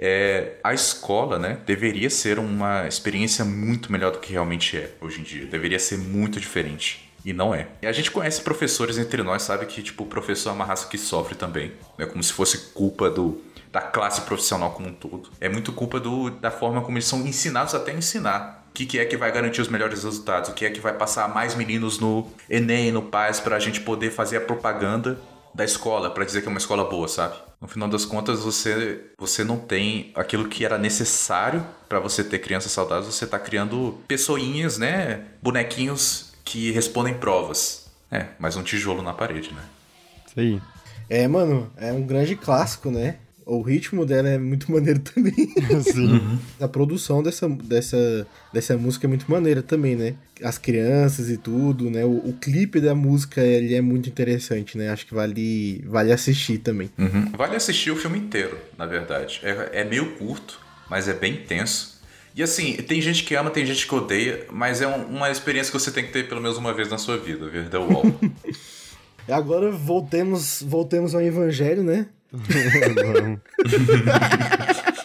É, a escola, né, deveria ser uma experiência muito melhor do que realmente é hoje em dia. Deveria ser muito diferente. E não é. E a gente conhece professores entre nós, sabe que, tipo, o professor é uma raça que sofre também. É como se fosse culpa do, da classe profissional como um todo. É muito culpa do, da forma como eles são ensinados até ensinar. O que, que é que vai garantir os melhores resultados? O que é que vai passar mais meninos no Enem, no PAS, pra gente poder fazer a propaganda da escola, pra dizer que é uma escola boa, sabe? No final das contas, você, você não tem aquilo que era necessário pra você ter crianças saudáveis, você tá criando pessoinhas, né? Bonequinhos que respondem provas. É, mais um tijolo na parede, né? Isso aí. É, mano, é um grande clássico, né? O ritmo dela é muito [LAUGHS] maneiro também. Sim. A produção dessa, dessa, dessa música é muito maneira também, né? As crianças e tudo, né? O, o clipe da música ele é muito interessante, né? Acho que vale, vale assistir também. Vale assistir o filme inteiro, na verdade. É, é meio curto, mas é bem tenso. E assim, tem gente que ama, tem gente que odeia, mas é um- uma experiência que você tem que ter pelo menos uma vez na sua vida, ver The Wall. [LAUGHS] E agora voltemos, voltemos ao evangelho, né? [LAUGHS]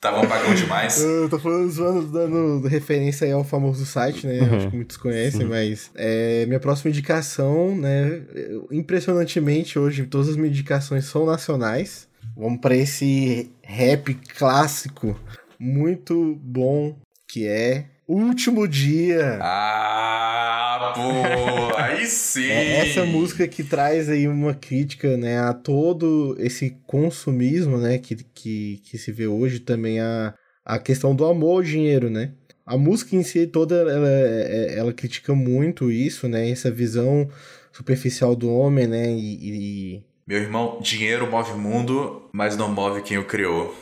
Tava apagão demais. Eu tô falando zoando, dando referência aí ao famoso site, né? Acho que muitos conhecem, mas é, minha próxima indicação, né? Impressionantemente, hoje todas as minhas indicações são nacionais. Vamos pra esse rap clássico muito bom que é Último Dia. Ah, pô, aí sim. É essa música que traz aí uma crítica, né, a todo esse consumismo, né, que, que, que se vê hoje também a, a questão do amor ao dinheiro, né? A música em si toda, ela, é- ela critica muito isso, né, essa visão superficial do homem, né, e... e- Meu irmão, dinheiro move o mundo, mas não move quem o criou.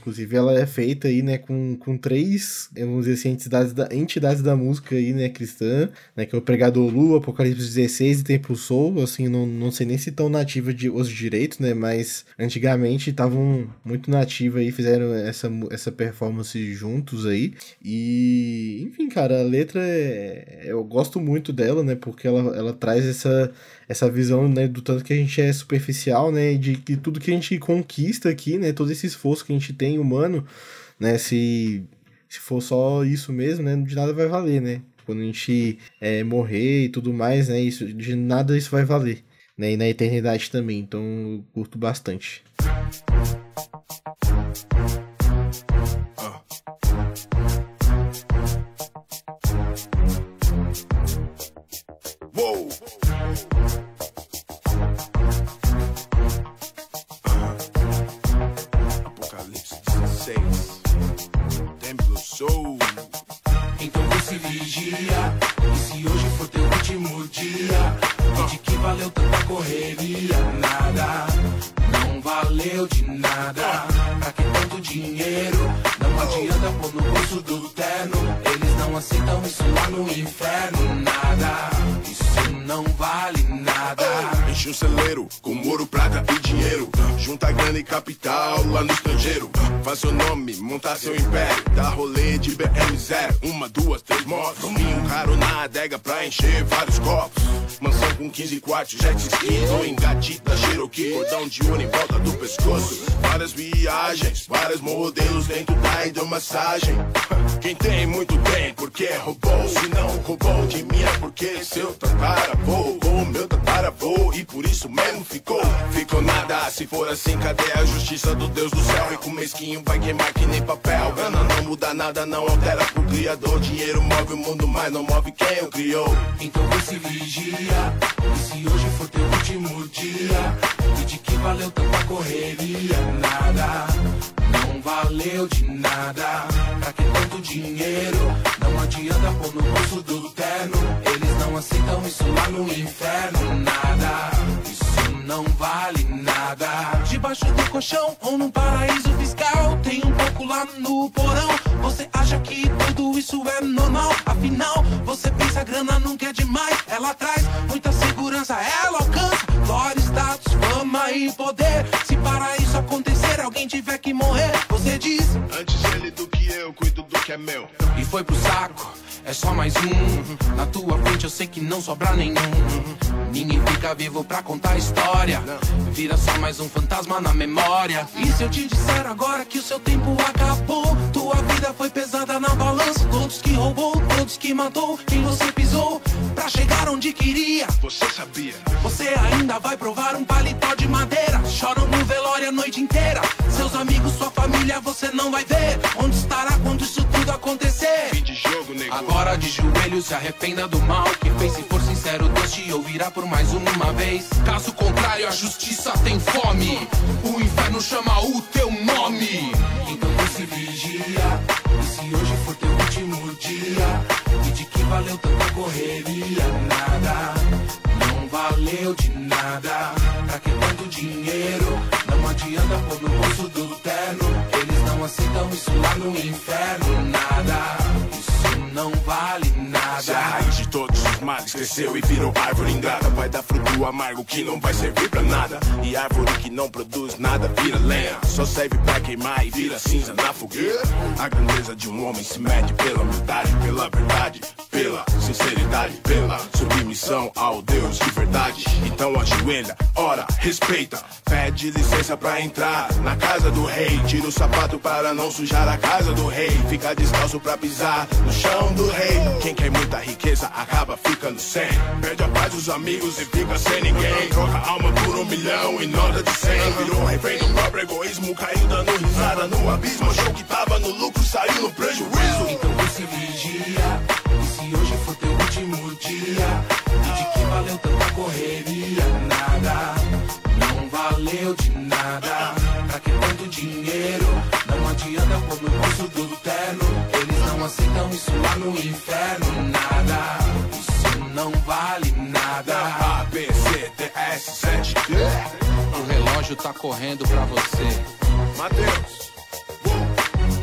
Inclusive, ela é feita aí, né, com, com três, vamos dizer assim, entidades da, entidades da música aí, né, cristã, né, que é o Pregador Lu, Apocalipse 16 e Templo Soul, assim, não, não sei nem se tão nativa de os direitos, né, mas antigamente estavam muito nativa aí, fizeram essa, essa performance juntos aí, e, enfim, cara, a letra, é, eu gosto muito dela, né, porque ela, ela traz essa, essa visão, né, do tanto que a gente é superficial, né, de que tudo que a gente conquista aqui, né, todo esse esforço que a gente tem humano, né, se, se for só isso mesmo, né, de nada vai valer, né, quando a gente é, morrer e tudo mais, né, isso, de nada isso vai valer, né, e na eternidade também, então eu curto bastante. Faz seu nome, montar seu império. Dá rolê de BM zero. Uma, duas, três motos. Vinho caro na adega pra encher vários copos. Mansão com 15 quartos, jet ski. Ou engatida, Cherokee. Cordão de ouro em volta do pescoço. Várias viagens, vários modelos dentro da hidromassagem. Quem tem muito tem, porque roubou. Se não roubou de mim é porque seu tataravô. O meu tataravô. E por isso mesmo ficou. Ficou nada. Se for assim, cadê a justiça do Deus do céu? E com mesquinho vai queimar que nem papel. Grana não muda nada, não altera pro criador. Dinheiro move o mundo, mas não move quem o criou. Então vê se vigia. E se hoje for teu último dia, e de que valeu tanta correria? Nada, não valeu de nada. Pra que tanto dinheiro? Não adianta pôr no bolso do terno. Eles não aceitam isso lá no inferno. Nada, não vale nada. Debaixo do colchão ou num paraíso fiscal, tem um pouco lá no porão. Você acha que tudo isso é normal? Afinal, você pensa a grana nunca é demais. Ela traz muita segurança, ela alcança glória, status, fama e poder. Se para isso acontecer, alguém tiver que morrer, você diz. Antes ele do que eu, cuido do que é meu. E foi pro saco, é só mais um. Na tua frente eu sei que não sobra nenhum. Ninguém fica vivo pra contar a história. Vira só mais um fantasma na memória. E se eu te disser agora que o seu tempo acabou? Tua vida foi pesada na balança. Todos que roubou, todos que matou, quem você pisou pra chegar onde queria. Você sabia? Você ainda vai provar um paletó de madeira. Choram no velório a noite inteira. Seus amigos, sua família, você não vai ver. Onde estará quando isso tudo acontecer? Fim de jogo, nego. Agora de joelhos se arrependa do mal que fez. Se for sincero, Deus te ouvirá por mais uma vez. Caso contrário, a justiça tem fome. O inferno chama o teu nome. Então você vigia. E se hoje for teu último dia? E de que valeu tanta correria? Nada, não valeu de nada. Pra que tanto dinheiro? Não adianta pôr no bolso do terno. Eles não aceitam isso lá no inferno. Nada, não vale Se a nada. raiz de todos os males cresceu e virou árvore ingrata, vai dar fruto amargo que não vai servir pra nada. E árvore que não produz nada vira lenha, só serve pra queimar e vira cinza na fogueira. A grandeza de um homem se mede pela humildade, pela verdade, pela sinceridade, pela submissão ao Deus de verdade. Então ajoelha, ora, respeita, pede licença pra entrar na casa do rei. Tira o sapato para não sujar a casa do rei. Fica descalço pra pisar no chão do rei. Quem quer muita riqueza acaba ficando sem. Perde a paz dos amigos e fica sem ninguém. Troca alma por um milhão e nota de cem. Virou refém do próprio egoísmo, caiu dando risada no abismo. Achou que tava no lucro, saiu no prejuízo. Então você vigia. E se hoje for teu último dia? E de que valeu tanta correria? Aceitam isso lá no inferno. Nada, isso não vale nada. A, B, C, D, S, 7. O relógio tá correndo pra você. Mateus. Uou.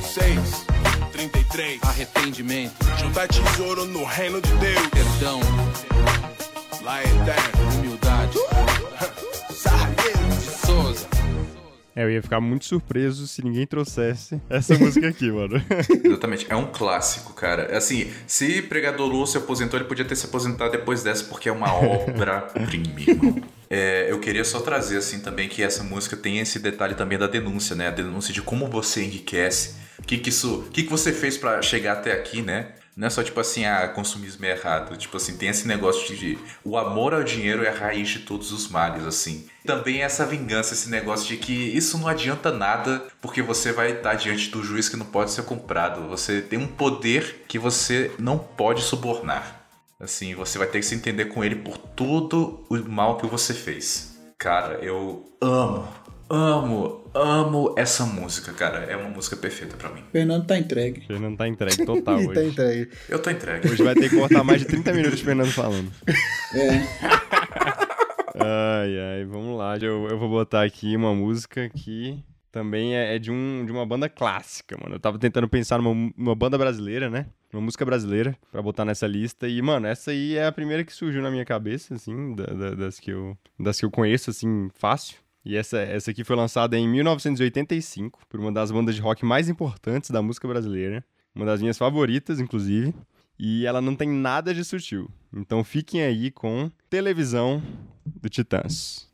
26, 33. Arrependimento, Juntar tesouro no reino de Deus. perdão, Lá é eterno. humildade. Sarradeiro. [LAUGHS] É, eu ia ficar muito surpreso se ninguém trouxesse essa [LAUGHS] música aqui, mano. Exatamente, é um clássico, cara. Assim, se Pregador Lúcio se aposentou, ele podia ter se aposentado depois dessa, porque é uma [LAUGHS] obra-prima. É, eu queria só trazer, assim, também que essa música tem esse detalhe também da denúncia, né? A denúncia de como você enriquece. O que que isso... Que que você fez pra chegar até aqui, né? Não é só tipo assim, ah, consumismo é errado. Tipo assim, tem esse negócio de o amor ao dinheiro é a raiz de todos os males, assim. Também essa vingança, esse negócio de que isso não adianta nada porque você vai estar diante do juiz que não pode ser comprado. Você tem um poder que você não pode subornar. Assim, você vai ter que se entender com ele por todo o mal que você fez. Cara, eu amo, amo, amo essa música, cara. É uma música perfeita pra mim. Fernando tá entregue. Fernando tá entregue total [LAUGHS] tá hoje. entregue. Eu tô entregue. Hoje vai ter que cortar mais de 30 minutos de Fernando falando. É. [LAUGHS] Ai, ai, vamos lá. Eu, eu vou botar aqui uma música que também é, é de, um, de uma banda clássica, mano. Eu tava tentando pensar numa, numa banda brasileira, né? Uma música brasileira pra botar nessa lista. E, mano, essa aí é a primeira que surgiu na minha cabeça, assim, da- da- das, que eu, das que eu conheço, assim, fácil. E essa, essa aqui foi lançada em 1985 por uma das bandas de rock mais importantes da música brasileira. Uma das minhas favoritas, inclusive. E ela não tem nada de sutil. Então fiquem aí com Televisão do Titãs.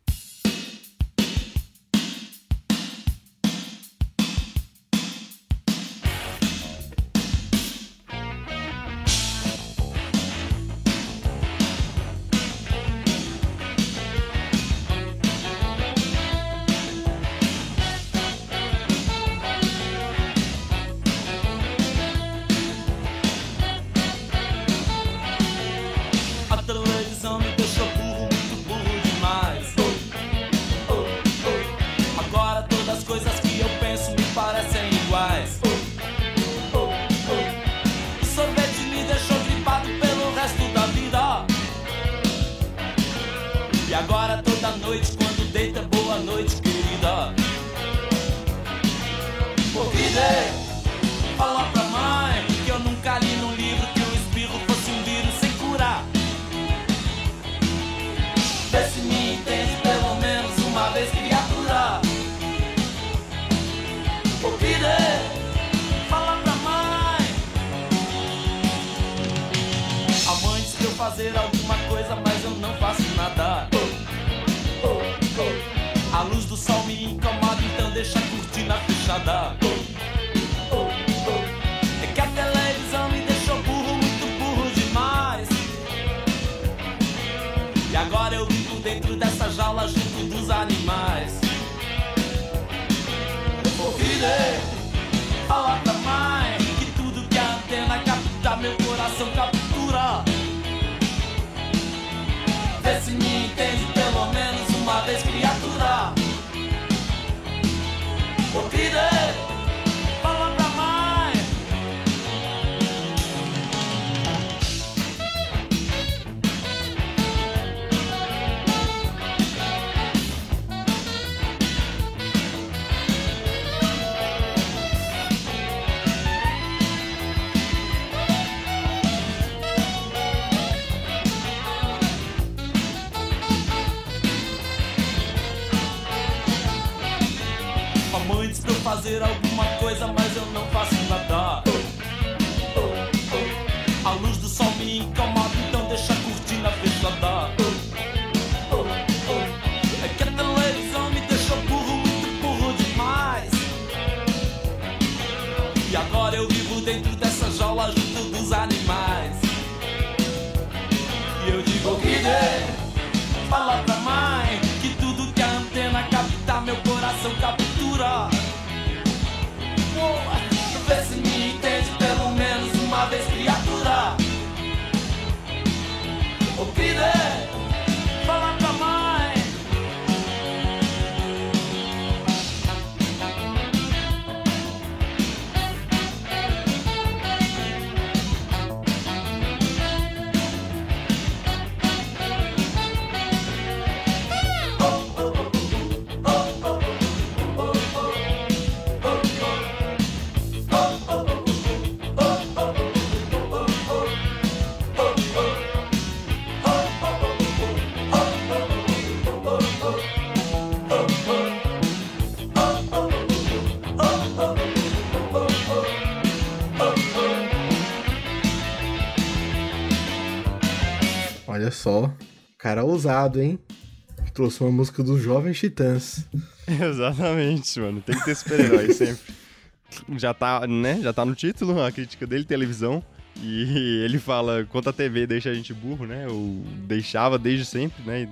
Só. Cara ousado, hein? Trouxe uma música dos Jovens Titãs. [LAUGHS] Exatamente, mano. Tem que ter super-herói [LAUGHS] sempre. Já tá, né? Já tá no título, a crítica dele, televisão. E [LAUGHS] ele fala, quanto a TV deixa a gente burro, né? Ou deixava desde sempre, né?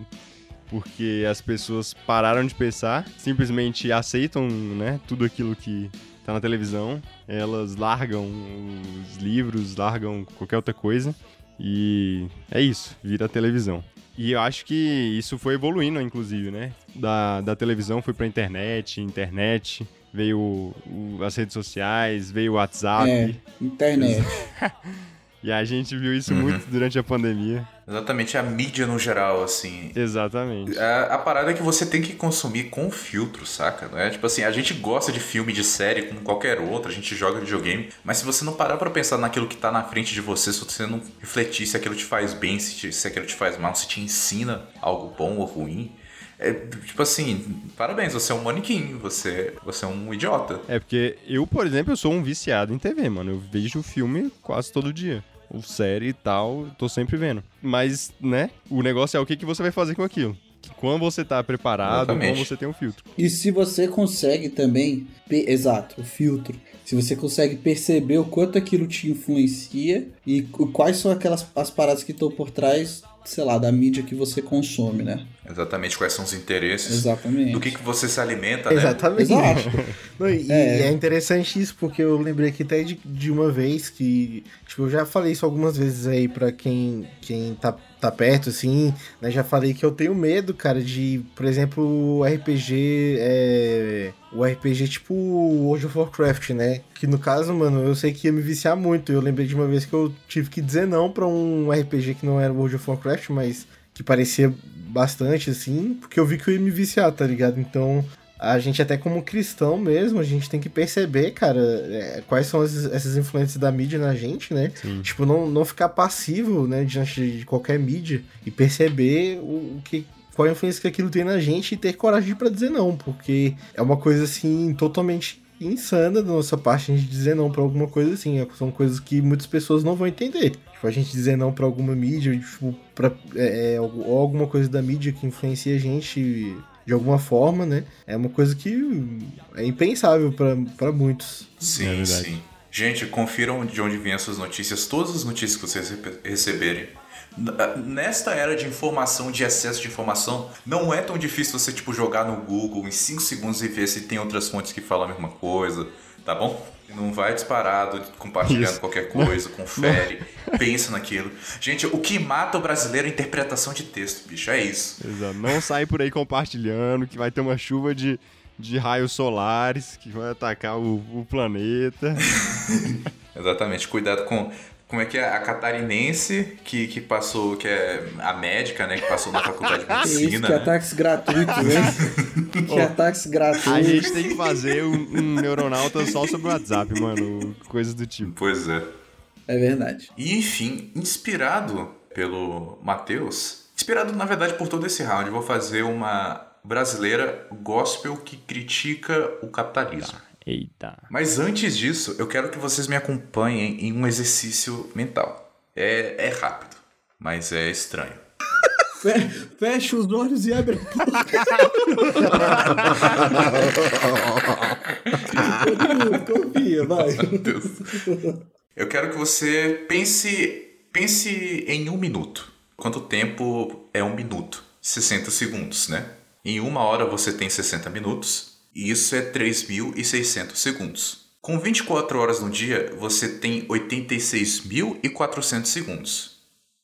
Porque as pessoas pararam de pensar, simplesmente aceitam, né? Tudo aquilo que tá na televisão. Elas largam os livros, largam qualquer outra coisa. E é isso, vira televisão. E eu acho que isso foi evoluindo, inclusive, né? Da, da televisão foi pra internet, internet, veio o- as redes sociais, veio o WhatsApp. É, internet. [LAUGHS] E a gente viu isso muito durante a pandemia. Exatamente, a mídia no geral, assim. Exatamente. A, a parada é que você tem que consumir com filtro, saca? Não é? Tipo assim, a gente gosta de filme, de série, como qualquer outro, a gente joga videogame, mas se você não parar pra pensar naquilo que tá na frente de você, se você não refletir se aquilo te faz bem, se, te- se aquilo te faz mal, se te ensina algo bom ou ruim, é tipo assim, parabéns, você é um manequim, você, você é um idiota. É porque eu, por exemplo, eu sou um viciado em TV, mano. Eu vejo filme quase todo dia. Ou série e tal, tô sempre vendo. Mas, né, o negócio é o que, que você vai fazer com aquilo. Quando você tá preparado, Exatamente. quando você tem um filtro. E se você consegue também, exato, o filtro. Se você consegue perceber o quanto aquilo te influencia e qu- quais são aquelas as paradas que estão por trás, sei lá, da mídia que você consome, né? Exatamente quais são os interesses, Exatamente. do que, que você se alimenta, né? Exatamente. [LAUGHS] Não, e, e É. é. interessante isso, porque eu lembrei aqui até de, de uma vez que. Tipo, eu já falei isso algumas vezes aí pra quem, quem tá, tá perto, assim, né? Já falei que eu tenho medo, cara, de, por exemplo, o RPG. É, o RPG tipo World of Warcraft, né? Que no caso, mano, eu sei que ia me viciar muito. Eu lembrei de uma vez que eu tive que dizer não pra um RPG que não era World of Warcraft, mas que parecia bastante, assim, porque eu vi que eu ia me viciar, tá ligado? Então, a gente até como cristão mesmo, a gente tem que perceber, cara, é, quais são as- essas influências da mídia na gente, né? Tipo, não, não ficar passivo, né, diante de qualquer mídia e perceber o, o que qual a influência que aquilo tem na gente e ter coragem pra dizer não, porque é uma coisa assim totalmente insana da nossa parte a gente dizer não pra alguma coisa assim, é- são coisas que muitas pessoas não vão entender. Tipo, a gente dizer não pra alguma mídia, tipo, pra, é, é, ou alguma coisa da mídia que influencia a gente de alguma forma, né? É uma coisa que é impensável pra pra muitos. Sim, É sim. Gente, confiram de onde vêm essas notícias, todas as notícias que vocês rece- receberem. Ah, Nesta era de informação, de excesso de informação, não é tão difícil você tipo jogar no Google em 5 segundos e ver se tem outras fontes que falam a mesma coisa, tá bom? Não vai disparado, compartilhando Isso. qualquer coisa, [LAUGHS] confere, pensa naquilo. Gente, o que mata o brasileiro é a interpretação de texto, bicho, é isso. Exato. Não sai por aí compartilhando que vai ter uma chuva de, de raios solares que vai atacar o, o planeta. [LAUGHS] Exatamente, cuidado com. Como é que é? A catarinense que, que passou, que é a médica, né? Que passou na faculdade de [LAUGHS] Que isso, medicina. que né? ataques gratuitos, né? [LAUGHS] que ataques A gratuitos. gente tem que fazer um, um neuronauta só sobre o WhatsApp, mano. Coisas do tipo. Pois é. É verdade. E enfim, inspirado pelo Matheus, inspirado na verdade por todo esse round, eu vou fazer uma brasileira gospel que critica o capitalismo. Eita. Mas antes disso, eu quero que vocês me acompanhem em um exercício mental. É, é rápido, mas é estranho. Fe- Fecha os olhos e abre a boca. Confia, vai. Deus. Eu quero que você pense, pense em um minuto. Quanto tempo é um minuto? 60 segundos, né? Em uma hora você tem 60 minutos, e isso é 3.600 segundos. Com 24 horas no dia, você tem 86.400 segundos.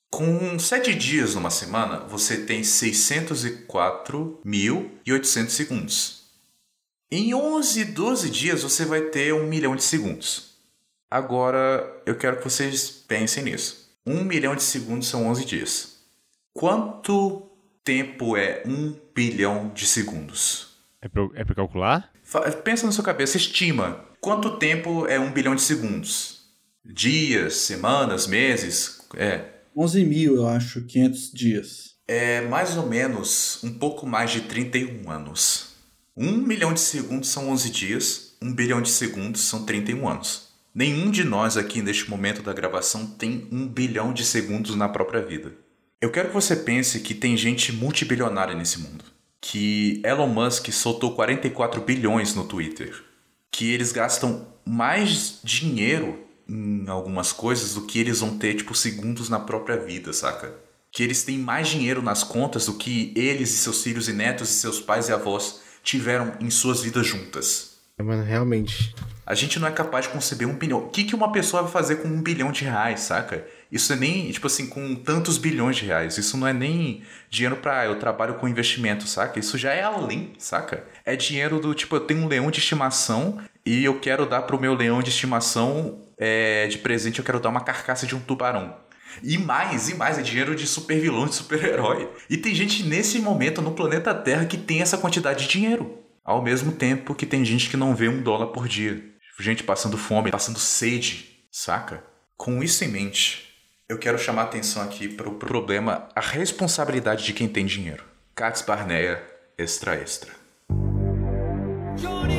Com 7 dias numa semana, você tem 604.800 segundos. Em 11, 12 dias, você vai ter um milhão de segundos. Agora, eu quero que vocês pensem nisso. Um milhão de segundos são 11 dias. Quanto tempo é um bilhão de segundos? É pra, é pra calcular? Pensa na sua cabeça, estima. Quanto tempo é um bilhão de segundos? Dias, semanas, meses? É. 11 mil, eu acho, 500 dias. É mais ou menos um pouco mais de 31 anos. Um milhão de segundos são 11 dias, um bilhão de segundos são 31 anos. Nenhum de nós aqui neste momento da gravação tem um bilhão de segundos na própria vida. Eu quero que você pense que tem gente multibilionária nesse mundo. Que Elon Musk soltou 44 bilhões no Twitter. Que eles gastam mais dinheiro em algumas coisas do que eles vão ter, tipo, segundos na própria vida, saca? Que eles têm mais dinheiro nas contas do que eles e seus filhos e netos e seus pais e avós tiveram em suas vidas juntas. É, Mano, realmente. A gente não é capaz de conceber um bilhão. O que, que uma pessoa vai fazer com um bilhão de reais, saca? Isso é nem, tipo assim, com tantos bilhões de reais. Isso não é nem dinheiro pra eu trabalho com investimento, saca? Isso já é além, saca? É dinheiro do tipo, eu tenho um leão de estimação e eu quero dar pro meu leão de estimação é, de presente, eu quero dar uma carcaça de um tubarão. E mais, e mais, é dinheiro de super vilão, de super-herói. E tem gente nesse momento no planeta Terra que tem essa quantidade de dinheiro. Ao mesmo tempo que tem gente que não vê um dólar por dia. Gente passando fome, passando sede, saca? Com isso em mente, eu quero chamar a atenção aqui para o problema, a responsabilidade de quem tem dinheiro. Cax Barneia, extra extra. Johnny!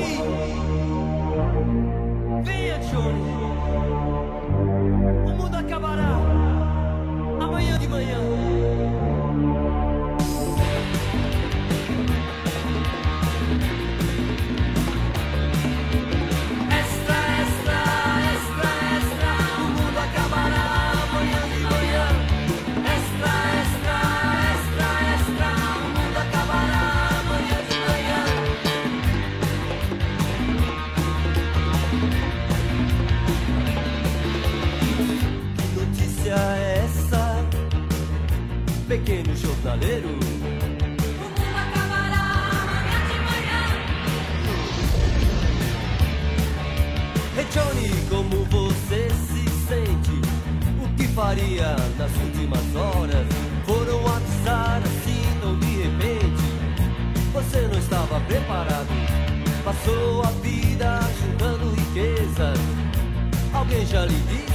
Johnny, como você se sente? O que faria nas últimas horas? Foram avisar assim tão de repente. Você não estava preparado. Passou a vida juntando riquezas. Alguém já lhe disse?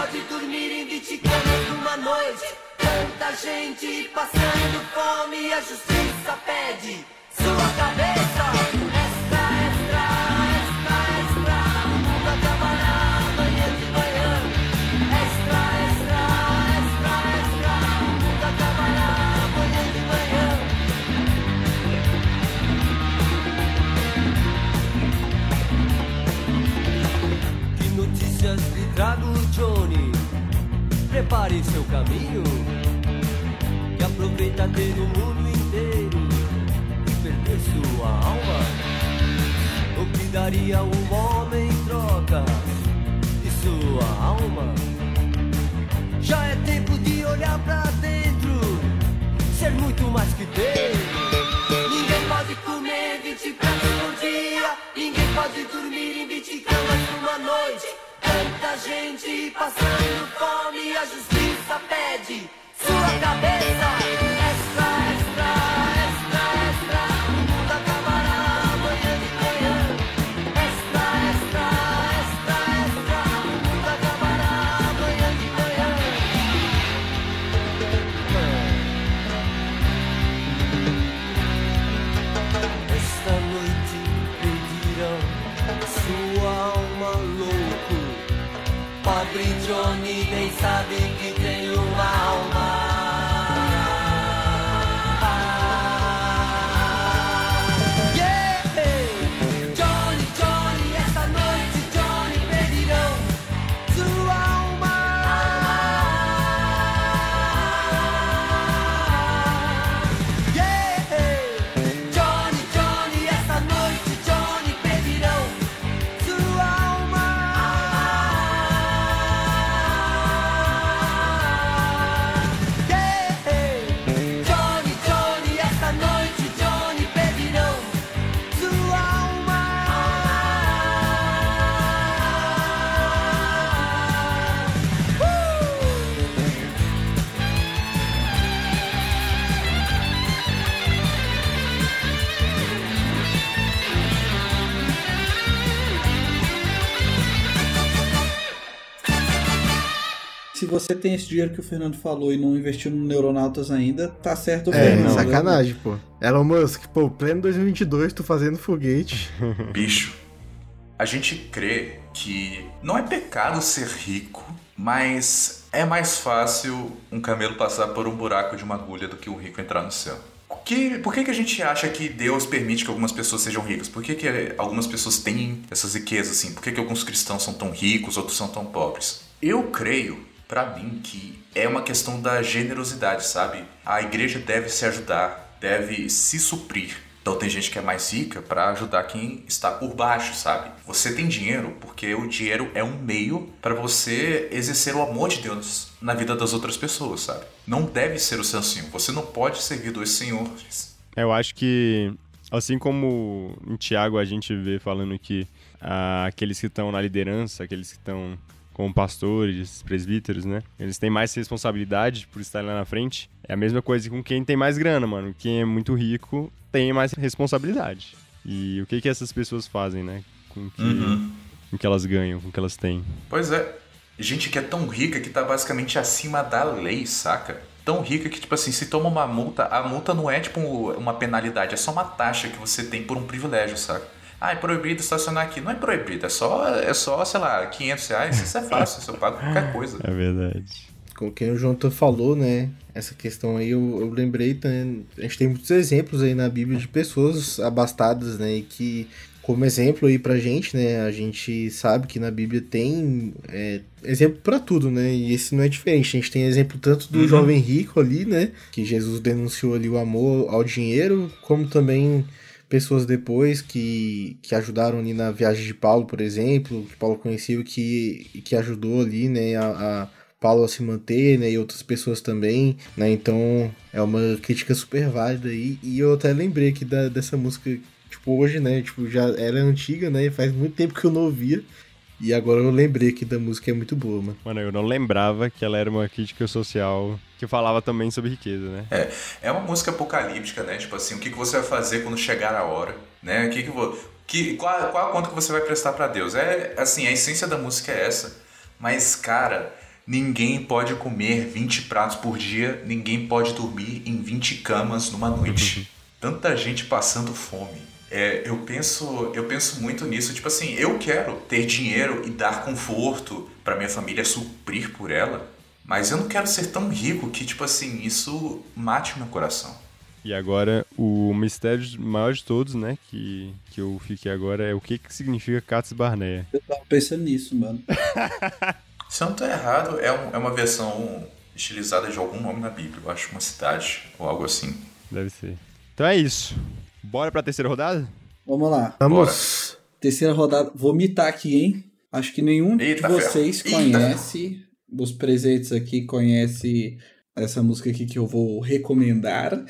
Pode dormir em 20 camas numa noite. Tanta gente passando fome. A justiça pede sua cabeça. Extra, extra, extra, extra. Mundo acabará amanhã de manhã. Extra, extra, extra, extra. Mundo acabará amanhã de manhã. Que notícias lhe trago, Johnny? Prepare seu caminho. Que aproveita ter o mundo inteiro e perder sua alma. O que daria um homem em troca de sua alma? Já é tempo de olhar pra dentro, ser muito mais que ter. Ninguém pode comer 20 pratos por dia. Ninguém pode dormir em 20 camas numa noite. Tanta gente passando fome. A justiça pede sua cabeça. Você tem esse dinheiro que o Fernando falou e não investiu no Neuronautas ainda, tá certo o É, Fernando. sacanagem, pô. Elon Musk, pô, pleno 2022, tu fazendo foguete. [LAUGHS] Bicho, a gente crê que não é pecado ser rico, mas é mais fácil um camelo passar por um buraco de uma agulha do que um rico entrar no céu. Por que, por que, que a gente acha que Deus permite que algumas pessoas sejam ricas? Por que, que algumas pessoas têm essas riquezas assim? Por que, que alguns cristãos são tão ricos, outros são tão pobres? Eu creio, pra mim, que é uma questão da generosidade, sabe? A igreja deve se ajudar, deve se suprir. Então tem gente que é mais rica para ajudar quem está por baixo, sabe? Você tem dinheiro porque o dinheiro é um meio para você exercer o amor de Deus na vida das outras pessoas, sabe? Não deve ser o seu senhor. Você não pode servir dois senhores. É, Eu acho que, assim como em Tiago a gente vê falando que ah, aqueles que estão na liderança, aqueles que estão como pastores, presbíteros, né? Eles têm mais responsabilidade por estarem lá na frente. É a mesma coisa com quem tem mais grana, mano. Quem é muito rico tem mais responsabilidade. E o que que essas pessoas fazem, né? Com que, Uhum. com que elas ganham, com o que elas têm. Pois é. Gente que é tão rica que tá basicamente acima da lei, saca? Tão rica que, tipo assim, se toma uma multa, a multa não é tipo uma penalidade, é só uma taxa que você tem por um privilégio, saca? Ah, é proibido estacionar aqui. Não é proibido, é só, é só sei lá, 500 reais. Isso é fácil, isso eu pago qualquer [LAUGHS] coisa. É verdade. Com quem o Jonathan falou, né? Essa questão aí, eu, eu lembrei também. A gente tem muitos exemplos aí na Bíblia de pessoas abastadas, né? E que, como exemplo aí pra gente, né? A gente sabe que na Bíblia tem é, exemplo pra tudo, né? E esse não é diferente. A gente tem exemplo tanto do Uhum. jovem rico ali, né? Que Jesus denunciou ali o amor ao dinheiro, como também pessoas depois que, que ajudaram ali na viagem de Paulo, por exemplo, que Paulo conhecia que, que ajudou ali, né, a, a Paulo a se manter, né, e outras pessoas também, né, então é uma crítica super válida aí, e eu até lembrei aqui da, dessa música, tipo, hoje, né, tipo, já era antiga, né, faz muito tempo que eu não ouvia, e agora eu lembrei que da música é muito boa, mano. Mano, eu não lembrava que ela era uma crítica social que falava também sobre riqueza, né? É, é uma música apocalíptica, né? Tipo assim, o que, que você vai fazer quando chegar a hora, né? O que que, vo- que qual, qual a conta que você vai prestar pra Deus? É assim, a essência da música é essa. Mas, cara, ninguém pode comer 20 pratos por dia, ninguém pode dormir em 20 camas numa noite. Tanta gente passando fome. É, eu penso, eu penso muito nisso, tipo assim, eu quero ter dinheiro e dar conforto pra minha família suprir por ela, mas eu não quero ser tão rico que, tipo assim, isso mate o meu coração. E agora, o mistério maior de todos, né, que, que eu fiquei agora é o que, que significa Cates Barnea. Eu tava pensando nisso, mano. [LAUGHS] Se eu não tô errado, é, um- é uma versão estilizada de algum nome na Bíblia, eu acho uma cidade ou algo assim. Deve ser. Então é isso. Bora pra terceira rodada? Vamos lá. Vamos! Terceira rodada. Vou mitar aqui, hein? Acho que nenhum Eita, de vocês. Eita. conhece, dos presentes aqui, conhece essa música aqui que eu vou recomendar.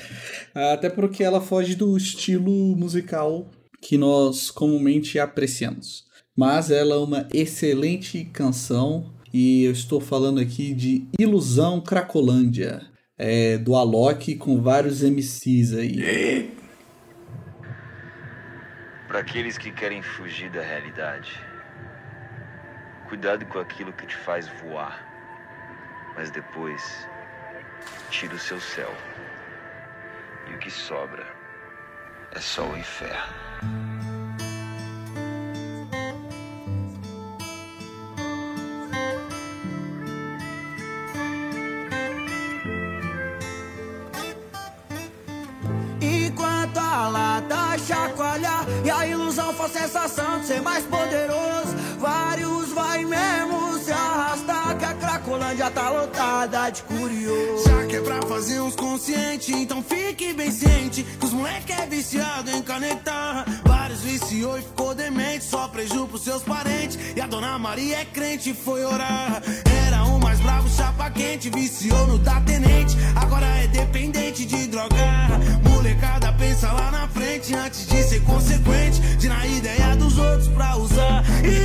Até porque ela foge do estilo musical que nós comumente apreciamos. Mas ela é uma excelente canção e eu estou falando aqui de Ilusão Cracolândia. É, do Alok com vários MCs aí. Para aqueles que querem fugir da realidade, cuidado com aquilo que te faz voar, mas depois tira o seu céu. E o que sobra é só o inferno. Enquanto a ilusão for sensação de ser mais poderoso, vários vai mesmo se arrastar que a Cracolândia tá lotada de curioso. Já que é pra fazer uns conscientes, então fique bem ciente que os moleque é viciado em canetar. Vários viciou e ficou demente, só preju pros seus parentes. E a dona Maria é crente e foi orar. Era o mais bravo, chapa quente, viciou no da tenente. Agora é dependente de drogar. Molecada pensa lá na frente antes de ser consequente. De na ideia dos outros pra usar. E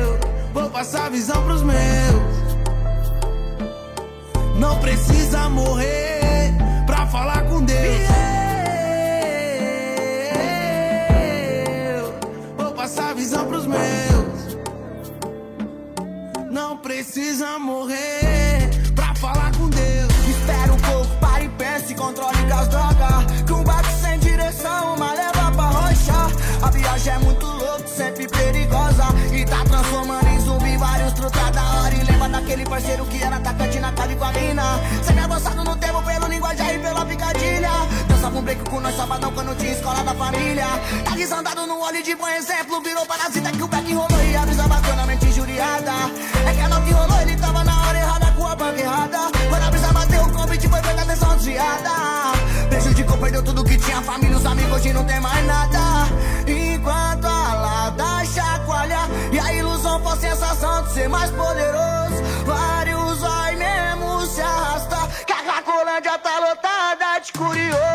eu vou passar visão pros meus. Não precisa morrer pra falar com Deus. Precisa morrer pra falar com Deus. Espera um pouco, pare e pense, controle com as drogas. Que um bate sem direção, uma leva pra hoje é muito louco, sempre perigosa. E tá transformando em zumbi vários truta da hora. E lembra daquele parceiro que era atacante na cara com a mina. Sempre avançado no tempo pelo linguajar e pela picadilha. Dançava um break com nós sabadão quando tinha escola da família. Tá desandado no óleo de bom exemplo, virou parasita que o back rolou e a na mente injuriada. Errada. Quando a brisa bateu, o convite foi feita atenção desviada. Prejudicou, perdeu tudo que tinha, família, os amigos, hoje não tem mais nada. Enquanto a lata chacoalha e a ilusão for sensação de ser mais poderoso. Vários vai mesmo se arrastar, que a Cracolândia tá lotada de curioso.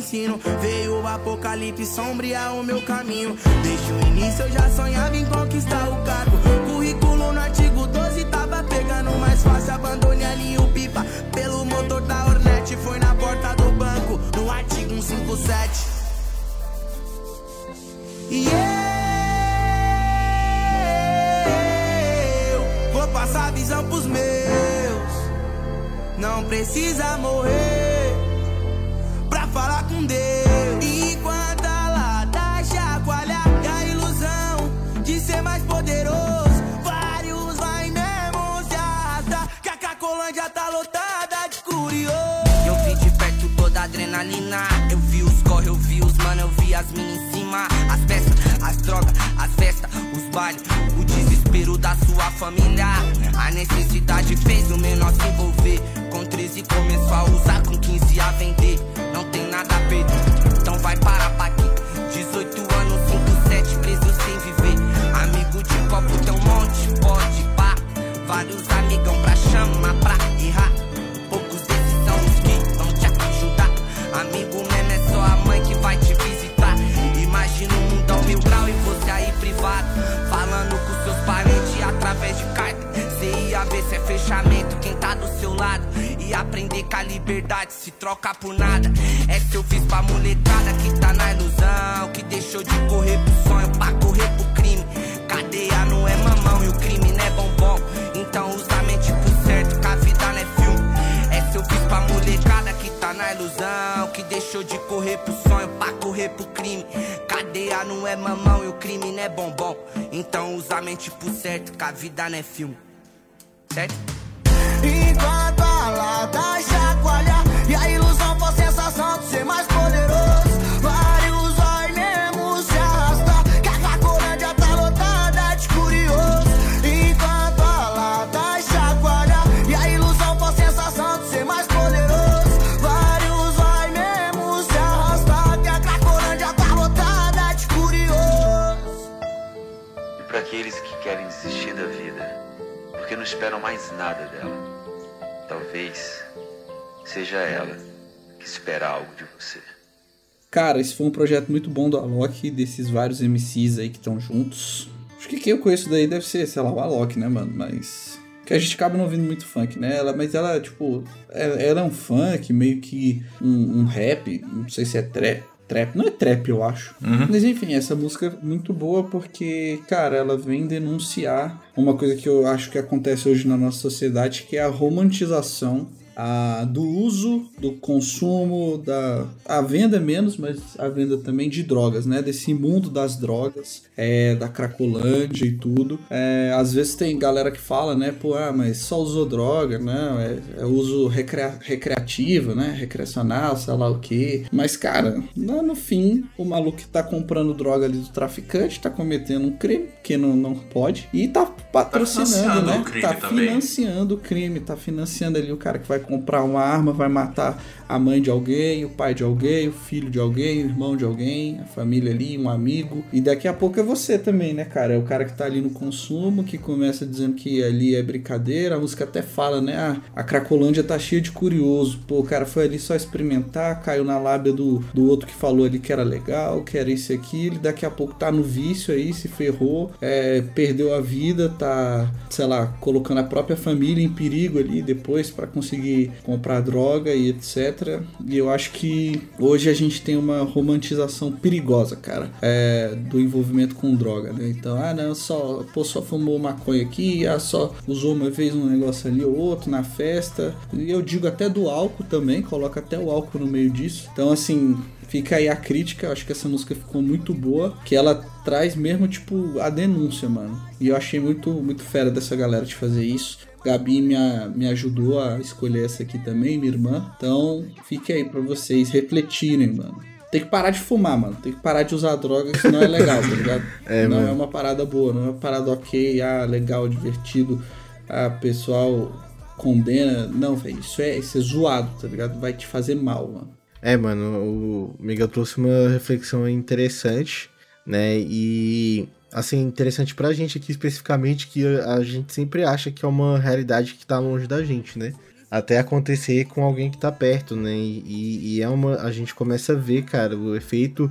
Ensino. Veio o apocalipse sombrear o meu caminho. Desde o início eu já sonhava em conquistar o cargo. Currículo no artigo 12 tava pegando mais fácil. Abandone ali o pipa pelo motor da Hornet. Foi na porta do banco, no artigo 157. E eu vou passar a visão pros meus. Não precisa morrer falar com Deus. Enquanto a lata chacoalha e a ilusão de ser mais poderoso, vários vai mesmo se arrastar. Que a Cacolândia tá lotada de curioso. Eu vi de perto toda a adrenalina. Eu vi as minas em cima. As peças, as drogas, as festas, os bailes. O desespero da sua família. A necessidade fez o menor se envolver. Com 13 começou a usar, com 15 a vender. Não tem nada a perder, então vai parar pra aqui. 18 anos, 5, 7 presos sem viver. Amigo de copo tem um monte, pode pá. Vários amigão pra chamar, liberdade se troca por nada. Essa eu fiz pra molecada que tá na ilusão. Que deixou de correr pro sonho pra correr pro crime. Cadeia não é mamão e o crime não é bombom. Então usa a mente pro certo, que a vida não é filme. Essa eu fiz pra molecada que tá na ilusão. Que deixou de correr pro sonho pra correr pro crime. Cadeia não é mamão e o crime não é bombom. Então usa a mente pro certo, que a vida não é filme. Certo? Enquanto a lata e a ilusão for sensação de ser mais poderoso. Vários vai mesmo se arrastar, que a Cracolândia tá lotada de curioso. Enquanto a lata chacoalha e a ilusão for sensação de ser mais poderoso. Vários vai mesmo se arrastar, que a Cracolândia tá lotada de curioso. E para aqueles que querem desistir da vida, porque não esperam mais nada dela, talvez seja ela que espera algo de você. Cara, esse foi um projeto muito bom do Alok, desses vários MCs aí que estão juntos. Acho que quem eu conheço daí deve ser, sei lá, o Alok, né, mano? Mas. Que a gente acaba não ouvindo muito funk, né? Ela, mas ela, tipo, ela, ela é um funk, meio que um, um rap, não sei se é trap. Trap, não é trap, eu acho. Mas enfim, essa música é muito boa porque, cara, ela vem denunciar uma coisa que eu acho que acontece hoje na nossa sociedade, que é a romantização a, do uso, do consumo, da a venda menos, mas a venda também de drogas, né? Desse mundo das drogas, é, da cracolândia e tudo. É, às vezes tem galera que fala, né? Pô, ah, mas só usou droga, né? É, é uso recrea- recreativo, né? Recreacional, sei lá o que. Mas, cara, no, no fim, o maluco que tá comprando droga ali do traficante, tá cometendo um crime, que não, não pode, e tá patrocinando, financiando né? tá também. financiando o crime, tá financiando ali o cara que vai comprar uma arma, vai matar a mãe de alguém, o pai de alguém, o filho de alguém, o irmão de alguém, a família ali, um amigo. E daqui a pouco é você também, né, cara? É o cara que tá ali no consumo, que começa dizendo que ali é brincadeira. A música até fala, né? Ah, a Cracolândia tá cheia de curioso. Pô, o cara foi ali só experimentar, caiu na lábia do, do outro que falou ali que era legal, que era isso e aquilo. E daqui a pouco tá no vício aí, se ferrou, é, perdeu a vida, tá, sei lá, colocando a própria família em perigo ali depois para conseguir comprar droga e etc. E eu acho que hoje a gente tem uma romantização perigosa, cara, é, do envolvimento com droga, né? Então, ah, não, só, pô, só fumou maconha aqui, ah, só usou uma vez um negócio ali ou outro na festa. E eu digo até do álcool também, coloca até o álcool no meio disso. Então, assim, Fica aí a crítica, acho que essa música ficou muito boa, que ela traz mesmo, tipo, a denúncia, mano. E eu achei muito, muito fera dessa galera de fazer isso. Gabi me, a- me ajudou a escolher essa aqui também, minha irmã. Então, fique aí pra vocês refletirem, mano. Tem que parar de fumar, mano. Tem que parar de usar droga, que não é legal, tá ligado? [LAUGHS] É, não mano. é uma parada boa, não é uma parada ok, ah, legal, divertido. Ah, pessoal condena. Não, velho, isso é, isso é zoado, tá ligado? Vai te fazer mal, mano. É, mano, o Miguel trouxe uma reflexão interessante, né? E, assim, interessante pra gente aqui especificamente, que a gente sempre acha que é uma realidade que tá longe da gente, né? Até acontecer com alguém que tá perto, né? E, e é uma. A gente começa a ver, cara, o efeito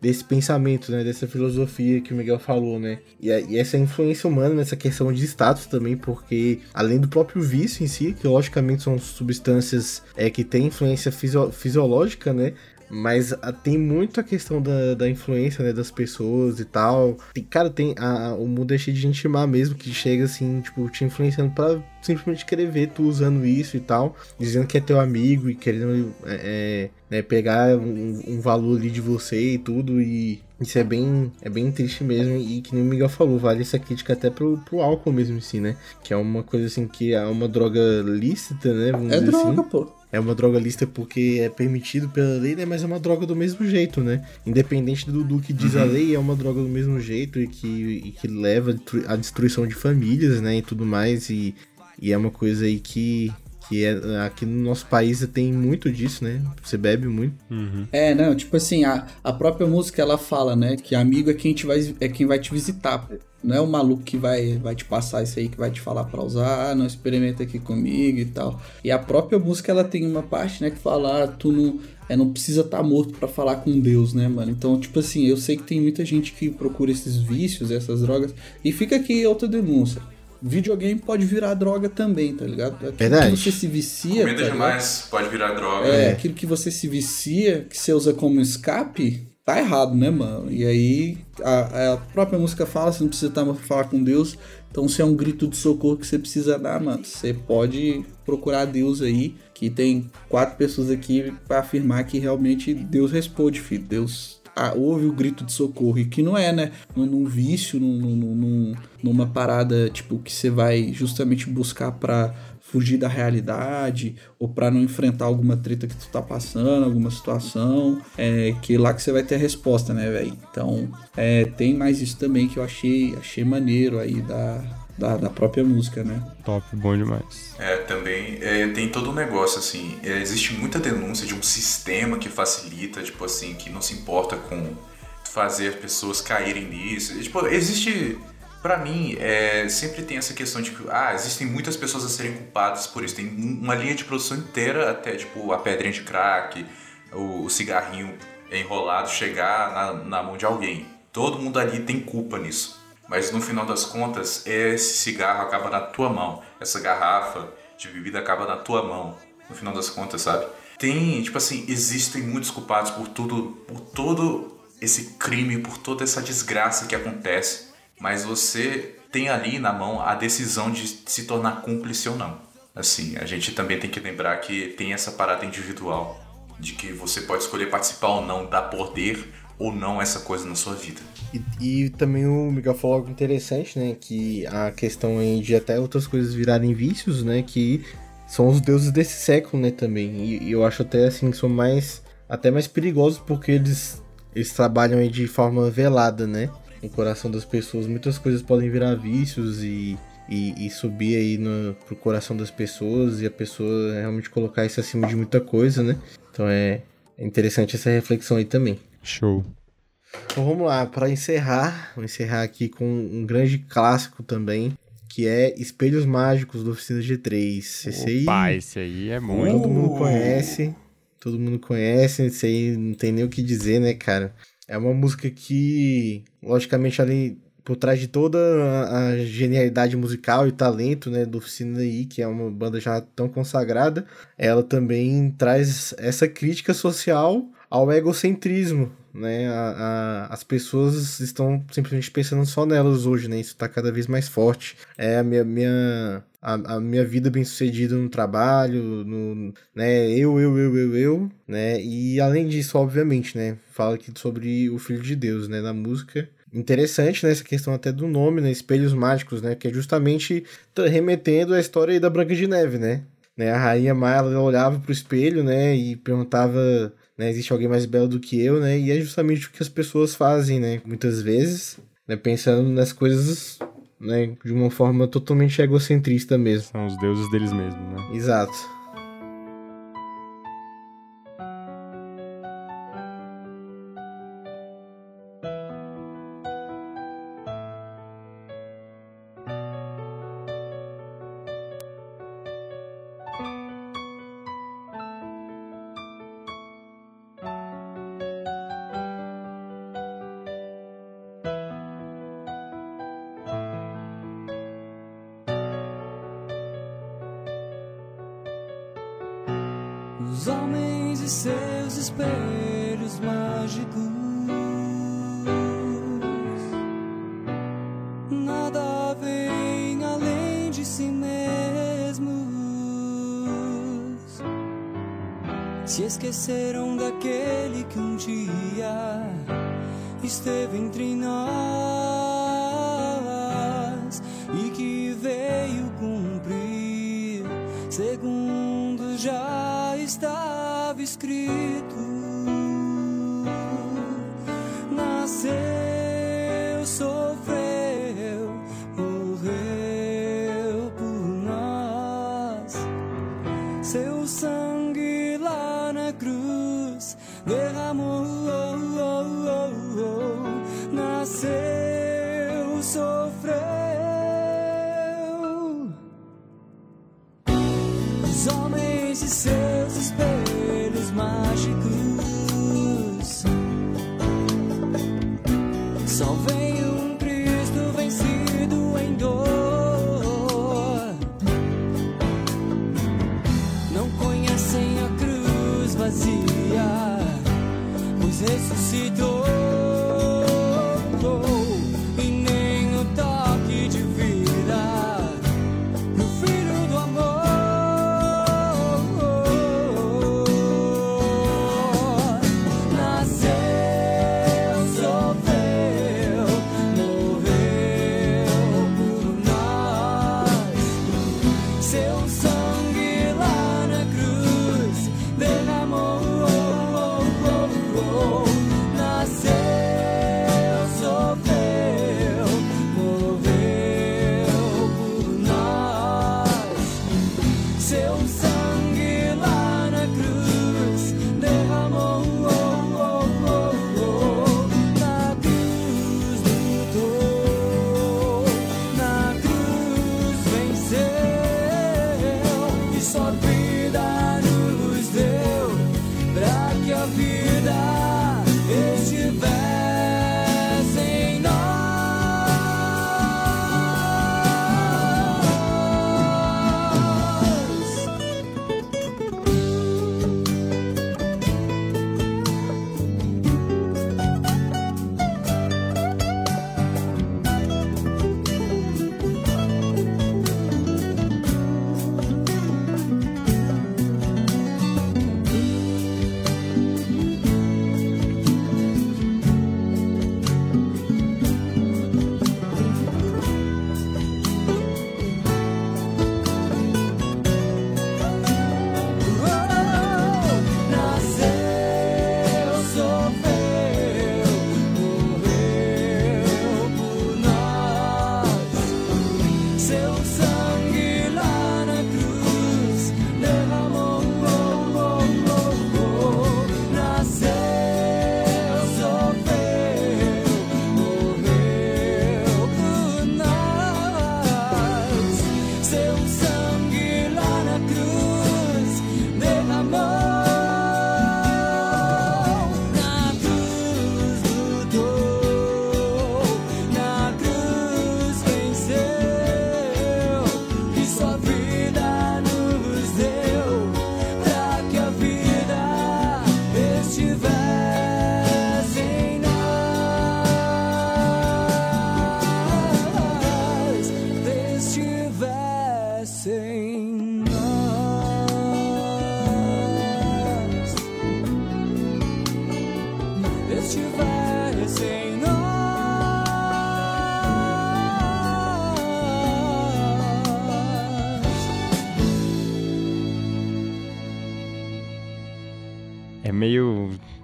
desse pensamento, né? Dessa filosofia que o Miguel falou, né? E, e essa influência humana nessa questão de status também, porque além do próprio vício em si, que logicamente são substâncias é, que têm influência fisio- fisiológica, né? Mas ah, tem muito a questão da, da influência, né, das pessoas e tal. Tem, cara, tem a, a- o mundo é cheio de gente má mesmo, que chega assim, tipo, te influenciando pra simplesmente querer ver tu usando isso e tal. Dizendo que é teu amigo e querendo é, é, né, pegar um, um valor ali de você e tudo. E isso é bem, é bem triste mesmo. E que nem o Miguel falou, vale essa crítica até pro, pro álcool mesmo em si, né? Que é uma coisa assim que é uma droga lícita, né? Vamos É dizer droga, assim. pô. É uma droga lícita porque é permitido pela lei, né? Mas é uma droga do mesmo jeito, né? Independente do, do que diz a lei, é uma droga do mesmo jeito e que, e que leva à destruição de famílias, né? E tudo mais. E, e é uma coisa aí que, que é, aqui no nosso país tem muito disso, né? Você bebe muito. É, não, tipo assim, a, a própria música ela fala, né, que amigo é quem, te vai, é quem vai te visitar. pô. Não é o maluco que vai, vai te passar isso aí, que vai te falar pra usar, ah, não experimenta aqui comigo e tal. E a própria música ela tem uma parte, né, que fala, ah, tu não, é, não precisa estar morto pra falar com Deus, né, mano? Então, tipo assim, eu sei que tem muita gente que procura esses vícios, essas drogas, e fica aqui outra denúncia. Videogame pode virar droga também, tá ligado? Aquilo Verdade. que você se vicia. Comida tá demais pode virar droga. É, aquilo que você se vicia, que você usa como escape, tá errado, né, mano? E aí a, a própria música fala, você não precisa estar pra falar com Deus. Então se é um grito de socorro que você precisa dar, mano, você pode procurar Deus aí, que tem quatro pessoas aqui pra afirmar que realmente Deus responde, filho. Deus ah, ouve o grito de socorro. E que não é, né? Num, vício, num, num- num- numa parada, tipo, que você vai justamente buscar pra fugir da realidade ou pra não enfrentar alguma treta que tu tá passando, alguma situação, é que lá que você vai ter a resposta, né, velho? Então, é, tem mais isso também que eu achei, achei maneiro aí da, da, da própria música, né? Top, bom demais. É, também é, tem todo um negócio assim. é, existe muita denúncia de um sistema que facilita, tipo assim, que não se importa com fazer as pessoas caírem nisso. E, tipo, existe. Pra mim, é, sempre tem essa questão de que ah, existem muitas pessoas a serem culpadas por isso. Tem um- uma linha de produção inteira, até tipo a pedrinha de crack, o, o cigarrinho enrolado chegar na, na mão de alguém. Todo mundo ali tem culpa nisso. Mas no final das contas, esse cigarro acaba na tua mão. Essa garrafa de bebida acaba na tua mão. No final das contas, sabe? Tem, tipo assim, existem muitos culpados por tudo, por todo esse crime, por toda essa desgraça que acontece. Mas você tem ali na mão a decisão de se tornar cúmplice ou não. Assim, a gente também tem que lembrar que tem essa parada individual de que você pode escolher participar ou não, dar poder ou não essa coisa na sua vida. E, e também o Miguel falou algo interessante, né? Que a questão de até outras coisas virarem vícios, né? Que são os deuses desse século, né? Também. E, e eu acho até assim que são mais. Até mais perigosos porque eles, eles trabalham de forma velada, né? no coração das pessoas, muitas coisas podem virar vícios e, e, e subir aí no, pro coração das pessoas e a pessoa realmente colocar isso acima de muita coisa, né? Então é, é interessante essa reflexão aí também. Show. Então vamos lá, para encerrar, vou encerrar aqui com um grande clássico também, que é Espelhos Mágicos do Oficina G3. Esse aí, Opa, esse aí é muito. todo mundo conhece, todo mundo conhece, esse aí não tem nem o que dizer, né, cara? É uma música que, logicamente, ali por trás de toda a, genialidade musical e talento, né, do Oficina aí, que é uma banda já tão consagrada, ela também traz essa crítica social ao egocentrismo, né? A, a- as pessoas estão simplesmente pensando só nelas hoje, né? Isso tá cada vez mais forte. É a minha, minha a, a minha vida bem sucedida no trabalho, no, né? Eu, eu, eu, eu, eu, né? E além disso, obviamente, né? Fala aqui sobre o Filho de Deus, né? Na música. Interessante, né? Essa questão até do nome, né? Espelhos Mágicos, né? Que é justamente remetendo à história aí da Branca de Neve, né? né? A rainha ela olhava pro espelho, né? E perguntava, né? Existe alguém mais belo do que eu, né? E é justamente o que as pessoas fazem, né? Muitas vezes, né? Pensando nas coisas, né? De uma forma totalmente egocentrista mesmo. São os deuses deles mesmos, né? Exato.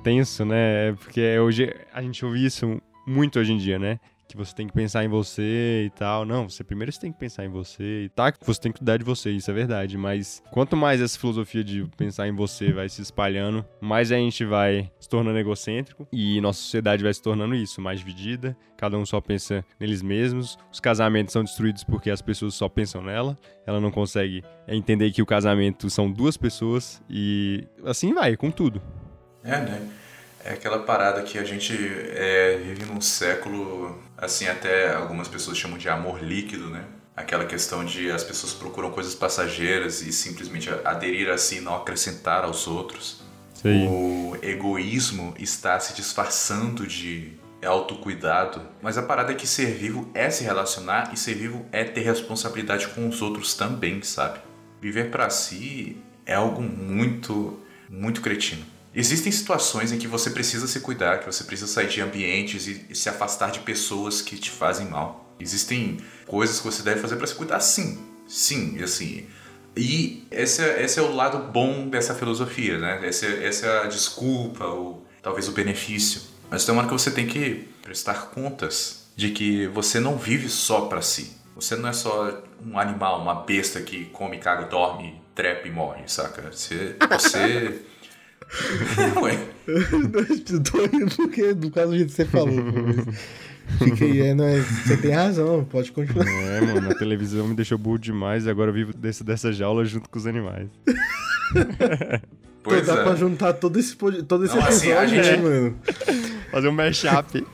Tenso, né? Porque hoje a gente ouve isso muito hoje em dia, né? Que você tem que pensar em você e tal. Não, você primeiro você tem que pensar em você e tá, você tem que cuidar de você, isso é verdade. Mas quanto mais essa filosofia de pensar em você vai se espalhando, mais a gente vai se tornando egocêntrico e nossa sociedade vai se tornando isso, mais dividida. Cada um só pensa neles mesmos. Os casamentos são destruídos porque as pessoas só pensam nela. Ela não consegue entender que o casamento são duas pessoas e assim vai, com tudo. É, né? É aquela parada que a gente é, vive num século, assim, até algumas pessoas chamam de amor líquido, né? Aquela questão de as pessoas procuram coisas passageiras e simplesmente aderir a si e não acrescentar aos outros. Aí. O egoísmo está se disfarçando de autocuidado, mas a parada é que ser vivo é se relacionar e ser vivo é ter responsabilidade com os outros também, sabe? Viver pra si é algo muito, muito cretino. Existem situações em que você precisa se cuidar, que você precisa sair de ambientes e, se afastar de pessoas que te fazem mal. Existem coisas que você deve fazer para se cuidar, sim. Sim, e assim. E esse é, esse é o lado bom dessa filosofia, né? Essa, é- essa é a desculpa, ou talvez o benefício. Mas tem uma hora que você tem que prestar contas de que você não vive só para si. Você não é só um animal, uma besta que come, caga, dorme, trepa e morre, saca? Você. Você. [LAUGHS] [LAUGHS] Ué. Tô rindo porque, do caso do jeito que você falou. aí, é, não é, você tem razão, pode continuar. É, mano, a televisão me deixou burro demais e agora eu vivo desse, dessa jaula junto com os animais. [LAUGHS] Pois Pô, dá é. pra juntar todo esse, todo esse Não, assim, a episódio, gente- né, mano? Fazer um mashup.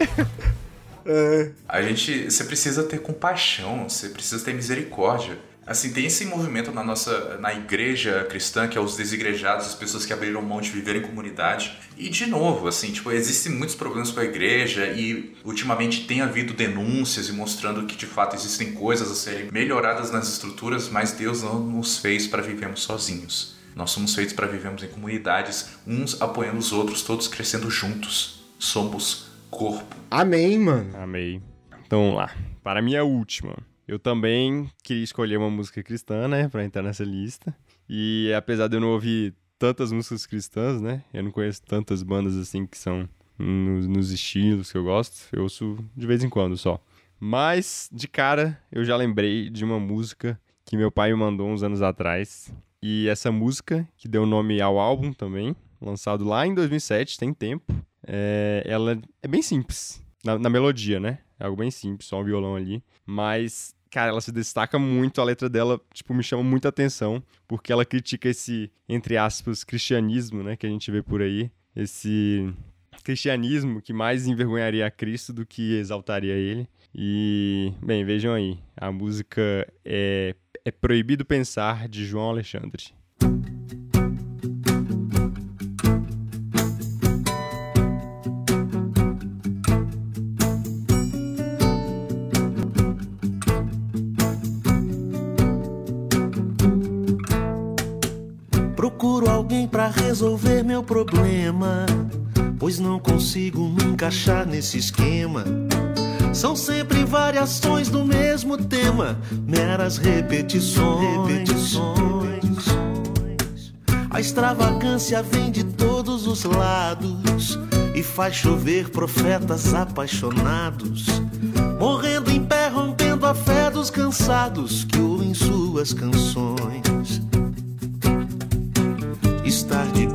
É. A gente, você precisa ter compaixão, você precisa ter misericórdia. Assim, tem esse movimento na nossa, na igreja cristã, que é os desigrejados, as pessoas que abriram mão de viver em comunidade. E de novo, assim, tipo, existem muitos problemas com a igreja e ultimamente tem havido denúncias e mostrando que de fato existem coisas a serem melhoradas nas estruturas, mas Deus não nos fez para vivermos sozinhos. Nós somos feitos para vivermos em comunidades, uns apoiando os outros, todos crescendo juntos. Somos corpo. Amém, mano. Amei. Então vamos lá. Para a minha última. Eu também queria escolher uma música cristã, né? Pra entrar nessa lista. E apesar de eu não ouvir tantas músicas cristãs, né? Eu não conheço tantas bandas assim que são nos, nos estilos que eu gosto. Eu ouço de vez em quando só. Mas, de cara, eu já lembrei de uma música que meu pai me mandou uns anos atrás. E essa música, que deu nome ao álbum também, lançado lá em 2007, tem tempo. É, ela é bem simples, na, na melodia, né? É algo bem simples, só um violão ali. Mas, cara, ela se destaca muito, a letra dela, tipo, me chama muita atenção, porque ela critica esse, entre aspas, cristianismo, né? Que a gente vê por aí. Esse cristianismo que mais envergonharia a Cristo do que exaltaria ele. E, bem, vejam aí, a música é, é Proibido Pensar, de João Alexandre. Pra resolver meu problema, pois não consigo me encaixar nesse esquema. São sempre variações do mesmo tema, meras repetições. repetições. A extravagância vem de todos os lados e faz chover profetas apaixonados, morrendo em pé, rompendo a fé dos cansados que ouvem suas canções.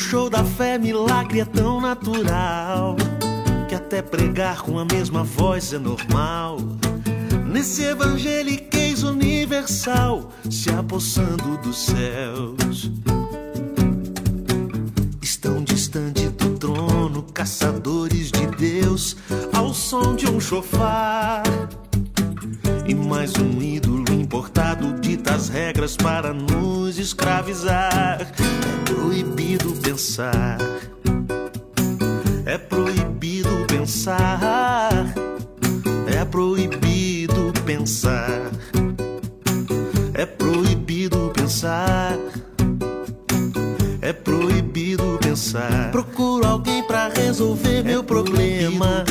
Show da fé, milagre é tão natural que até pregar com a mesma voz é normal. Nesse evangeliquez universal, se apossando dos céus. Estão distante do trono, caçadores de Deus, ao som de um chofar. E mais um ídolo importado ditas regras para nos escravizar. É proibido pensar. É proibido pensar. É proibido pensar. É proibido pensar. Resolver meu problema.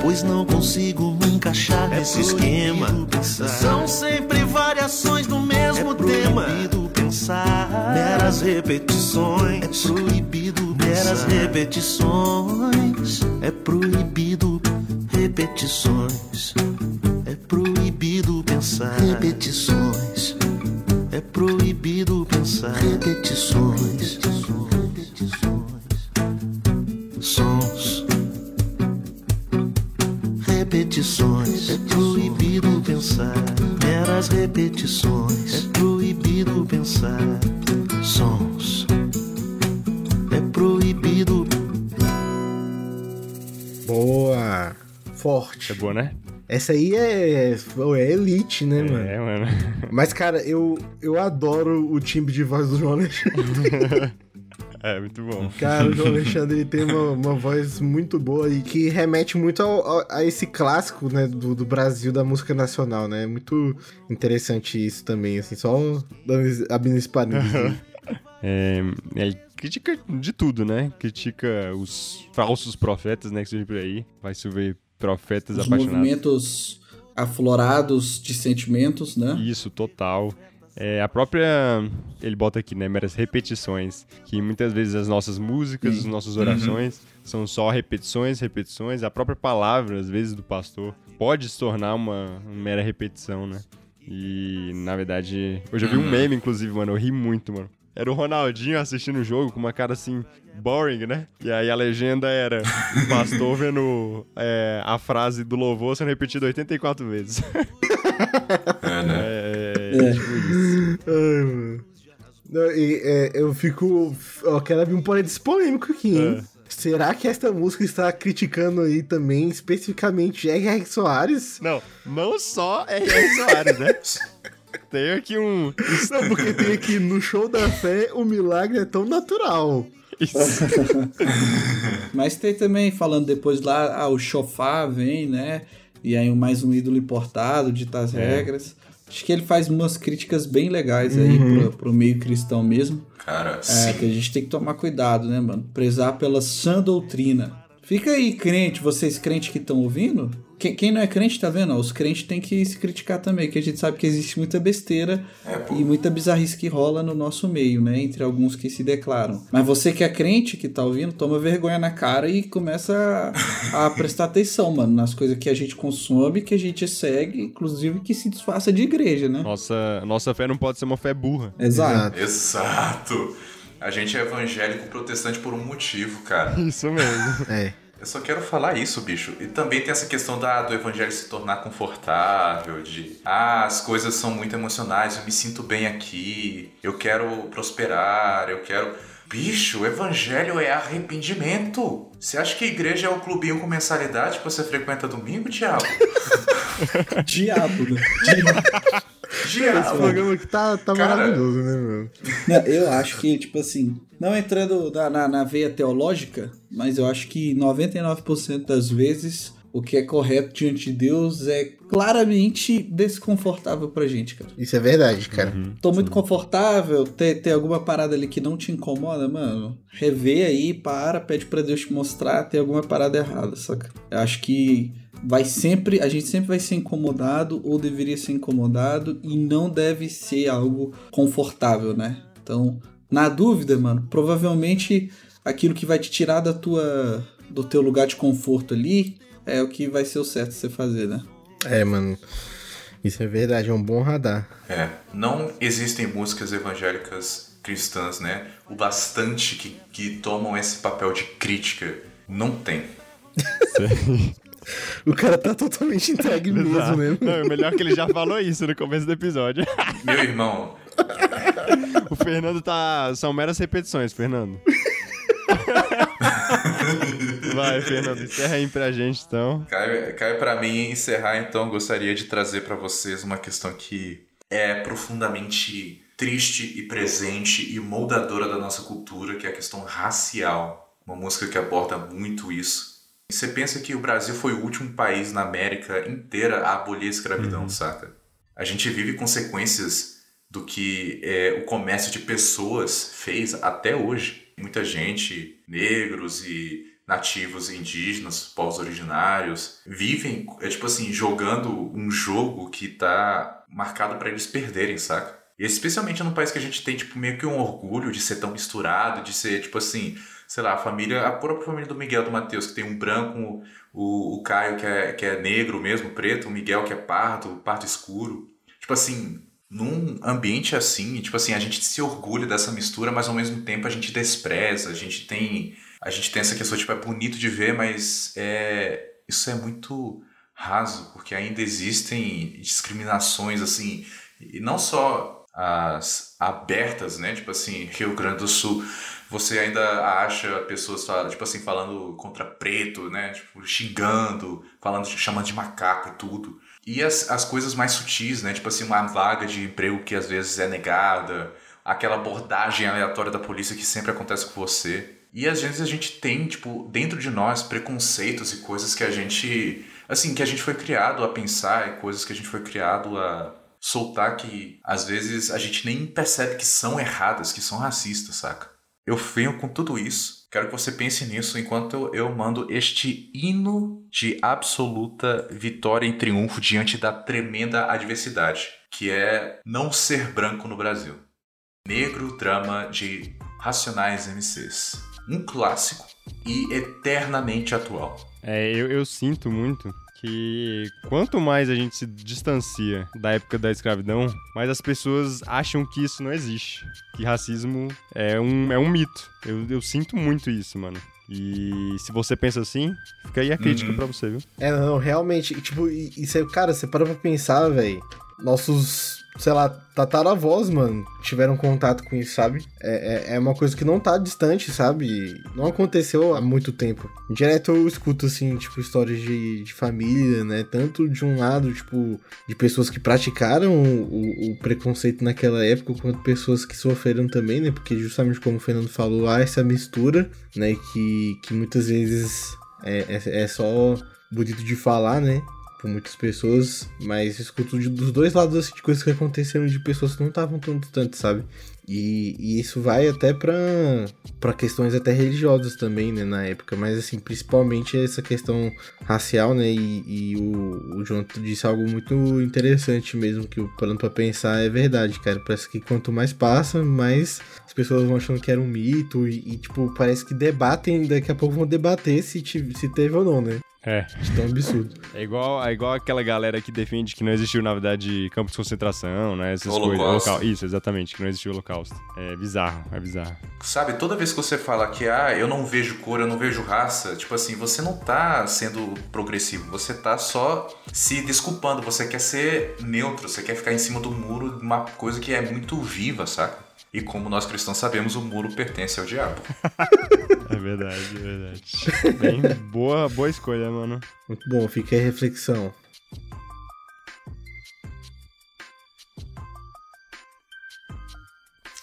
Pois não consigo me encaixar nesse esquema. São sempre variações do mesmo tema. É proibido pensar. Meras repetições. É proibido meras repetições. É proibido repetições. É proibido pensar. Repetições. É proibido pensar. Repetições. Repetições. É proibido pensar. Meras repetições. É proibido pensar. Sons. É proibido. Boa. Forte. É boa, né? Essa aí é, é elite, né, mano? É, mano. Mas, cara, eu, eu adoro o timbre de voz do João Alexandre. [LAUGHS] É, muito bom. [LAUGHS] Cara, o João Alexandre ele tem uma, uma voz muito boa e que remete muito ao- ao- a esse clássico, né, do, do Brasil, da música nacional, né? É muito interessante isso também, assim, só dando abrindo esse parênteses. aí. [LAUGHS] É, ele critica de tudo, né? Critica os falsos profetas, né? Que surgem por aí. Vai subir profetas Os apaixonados. movimentos aflorados de sentimentos, né? Isso, total. É, a própria. Ele bota aqui, né? Meras repetições. Que muitas vezes as nossas músicas, as nossas orações são só repetições, repetições. A própria palavra, às vezes, do pastor pode se tornar uma, uma mera repetição, né? E, na verdade. Hoje eu vi um meme, inclusive, mano. Eu ri muito, mano. Era o Ronaldinho assistindo o jogo com uma cara assim, boring, né? E aí a legenda era o pastor vendo é, a frase do louvor sendo repetida 84 vezes. [LAUGHS] É, né? É, é, tipo isso. Ai, mano. Não, e, é, eu fico. Eu quero abrir um parênteses polêmico aqui, hein? É. Será que esta música está criticando aí também, especificamente, R.R. Soares? Não, não só R.R. Soares, né? [LAUGHS] Tem aqui um. Não, porque tem aqui no show da fé o milagre é tão natural. Isso. [LAUGHS] Mas tem também, falando depois lá, ah, o Chofá vem, né? E aí mais um ídolo importado, dita as É. regras. Acho que ele faz umas críticas bem legais aí Uhum. pro, pro meio cristão mesmo. Cara, É, sim. que a gente tem que tomar cuidado, né, mano? Prezar pela sã doutrina. Fica aí, crente, vocês crentes que estão ouvindo. Quem, quem não é crente, tá vendo? Os crentes têm que se criticar também, que a gente sabe que existe muita besteira e muita bizarrice que rola no nosso meio, né? Entre alguns que se declaram. Mas você que é crente, que tá ouvindo, toma vergonha na cara e começa a, a prestar atenção, mano, nas coisas que a gente consome, que a gente segue, inclusive que se disfarça de igreja, né? Nossa, nossa fé não pode ser uma fé burra. Exato. Exato. A gente é evangélico protestante por um motivo, cara. [LAUGHS] Isso mesmo. É. Eu só quero falar isso, bicho. E também tem essa questão da, do evangelho se tornar confortável, de ah, as coisas são muito emocionais, eu me sinto bem aqui, eu quero prosperar, eu quero. Bicho, o evangelho é arrependimento. Você acha que a igreja é o clubinho com mensalidade que você frequenta domingo, Thiago? [LAUGHS] Diabo, né? [LAUGHS] Esse Diabo. programa aqui tá, tá Cara. maravilhoso, né, meu? Não, eu acho que, tipo assim, não entrando na, na, na veia teológica, mas eu acho que 99% das vezes o que é correto diante de Deus é claramente desconfortável pra gente, cara. Isso é verdade, cara. Tô muito confortável, tem, tem alguma parada ali que não te incomoda, mano. Revê aí, para, pede pra Deus te mostrar, tem alguma parada errada, saca? Eu acho que vai sempre, a gente sempre vai ser incomodado ou deveria ser incomodado e não deve ser algo confortável, né? Então, na dúvida, mano, provavelmente aquilo que vai te tirar da tua do teu lugar de conforto ali é o que vai ser o certo você fazer, né? É, mano. Isso é verdade, é um bom radar. É, não existem músicas evangélicas cristãs, né? O bastante que, que tomam esse papel de crítica. Não tem. [LAUGHS] O cara tá totalmente entregue mesmo, né? Não, é melhor que ele já falou isso no começo do episódio. [LAUGHS] Meu irmão, o Fernando tá. São meras repetições, Fernando. [LAUGHS] Vai, Fernando, encerra aí pra gente então. cai, cai para mim encerrar, então gostaria de trazer para vocês uma questão que é profundamente triste e presente e moldadora da nossa cultura, que é a questão racial. Uma música que aborda muito isso. Você pensa que o Brasil foi o último país na América inteira a abolir a escravidão, saca? A gente vive consequências do que é, o comércio de pessoas fez até hoje. Muita gente, negros e nativos indígenas, povos originários, vivem, é tipo assim, jogando um jogo que tá marcado para eles perderem, saca? E especialmente num país que a gente tem, tipo, meio que um orgulho de ser tão misturado, de ser, tipo assim, sei lá, a família, a própria família do Miguel do Matheus, que tem um branco, o, o Caio que é, que é negro mesmo, preto, o Miguel que é pardo, pardo escuro. Tipo assim, num ambiente assim, tipo assim, a gente se orgulha dessa mistura, mas ao mesmo tempo a gente despreza, a gente tem, a gente tem essa questão, tipo, é bonito de ver, mas é, isso é muito raso, porque ainda existem discriminações, assim, e não só as abertas, né, tipo assim, Rio Grande do Sul, você ainda acha pessoas tipo assim, falando contra preto, né, tipo, xingando, falando, chamando de macaco e tudo. E as, as coisas mais sutis, né? Tipo assim, uma vaga de emprego que às vezes é negada, aquela abordagem aleatória da polícia que sempre acontece com você. E às vezes a gente tem, tipo, dentro de nós, preconceitos e coisas que a gente. Assim, que a gente foi criado a pensar, e coisas que a gente foi criado a soltar que às vezes a gente nem percebe que são erradas, que são racistas, saca? Eu venho com tudo isso. Quero que você pense nisso enquanto eu, mando este hino de absoluta vitória e triunfo diante da tremenda adversidade, que é não ser branco no Brasil. Negro Drama de Racionais MCs. Um clássico e eternamente atual. É, eu, eu sinto muito que quanto mais a gente se distancia da época da escravidão, mais as pessoas acham que isso não existe. Que racismo é um, é um mito. Eu, eu sinto muito isso, mano. E se você pensa assim, fica aí a crítica Uhum. pra você, viu? É, não, realmente, tipo, e- isso aí, cara, você para pra pensar, velho. Nossos, sei lá, tataravós, mano, tiveram contato com isso, sabe? É, é, é uma coisa que não tá distante, sabe? Não aconteceu há muito tempo. Direto eu escuto, assim, tipo, histórias de, de família, né? Tanto de um lado, tipo, de pessoas que praticaram o, o- preconceito naquela época, quanto pessoas que sofreram também, né? Porque justamente como o Fernando falou, há essa mistura, né? Que, que muitas vezes é, é, é só bonito de falar, né? Por muitas pessoas, mas escuto de- dos dois lados assim, de coisas que aconteceram de pessoas que não estavam tão distantes, sabe? E, e isso vai até pra questões até religiosas também, né, na época, mas assim, principalmente essa questão racial, né, e, e o, o disse algo muito interessante mesmo, que parando pra pensar é verdade, cara, parece que quanto mais passa, mais as pessoas vão achando que era um mito e, e, tipo, parece que debatem, daqui a pouco vão debater se, se teve ou não, né? É. De tão absurdo. É igual, é igual aquela galera que defende que não existiu, na verdade, campo de concentração, né? Essas Holocausto. coisas. Holocau- Isso, exatamente, que não existiu holocausto. É bizarro, é bizarro. Sabe, toda vez que você fala que ah, eu não vejo cor, eu não vejo raça, tipo assim, você não tá sendo progressivo, você tá só se desculpando, você quer ser neutro, você quer ficar em cima do muro de uma coisa que é muito viva, saca? E como nós cristãos sabemos, o muro pertence ao diabo. É verdade, é verdade. Bem, boa, boa escolha, mano. Muito bom, fica aí a reflexão.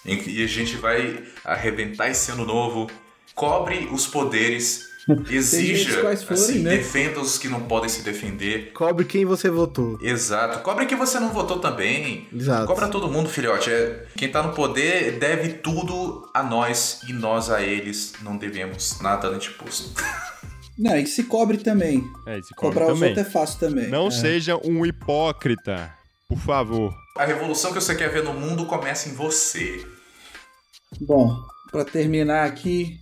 E a gente vai arrebentar esse ano novo. Cobre os poderes, [LAUGHS] exija, quais forem, assim, né? defenda os que não podem se defender. Cobre quem você votou. Exato. Cobre que você não votou também. Exato. Cobra todo mundo, filhote. É, quem tá no poder deve tudo a nós e nós a eles não devemos nada além de imposto. [LAUGHS] Não, e se cobre também. É, e se cobre Cobrar os também. outros é fácil também. Não É. seja um hipócrita, por favor. A revolução que você quer ver no mundo começa em você. Bom, pra terminar aqui,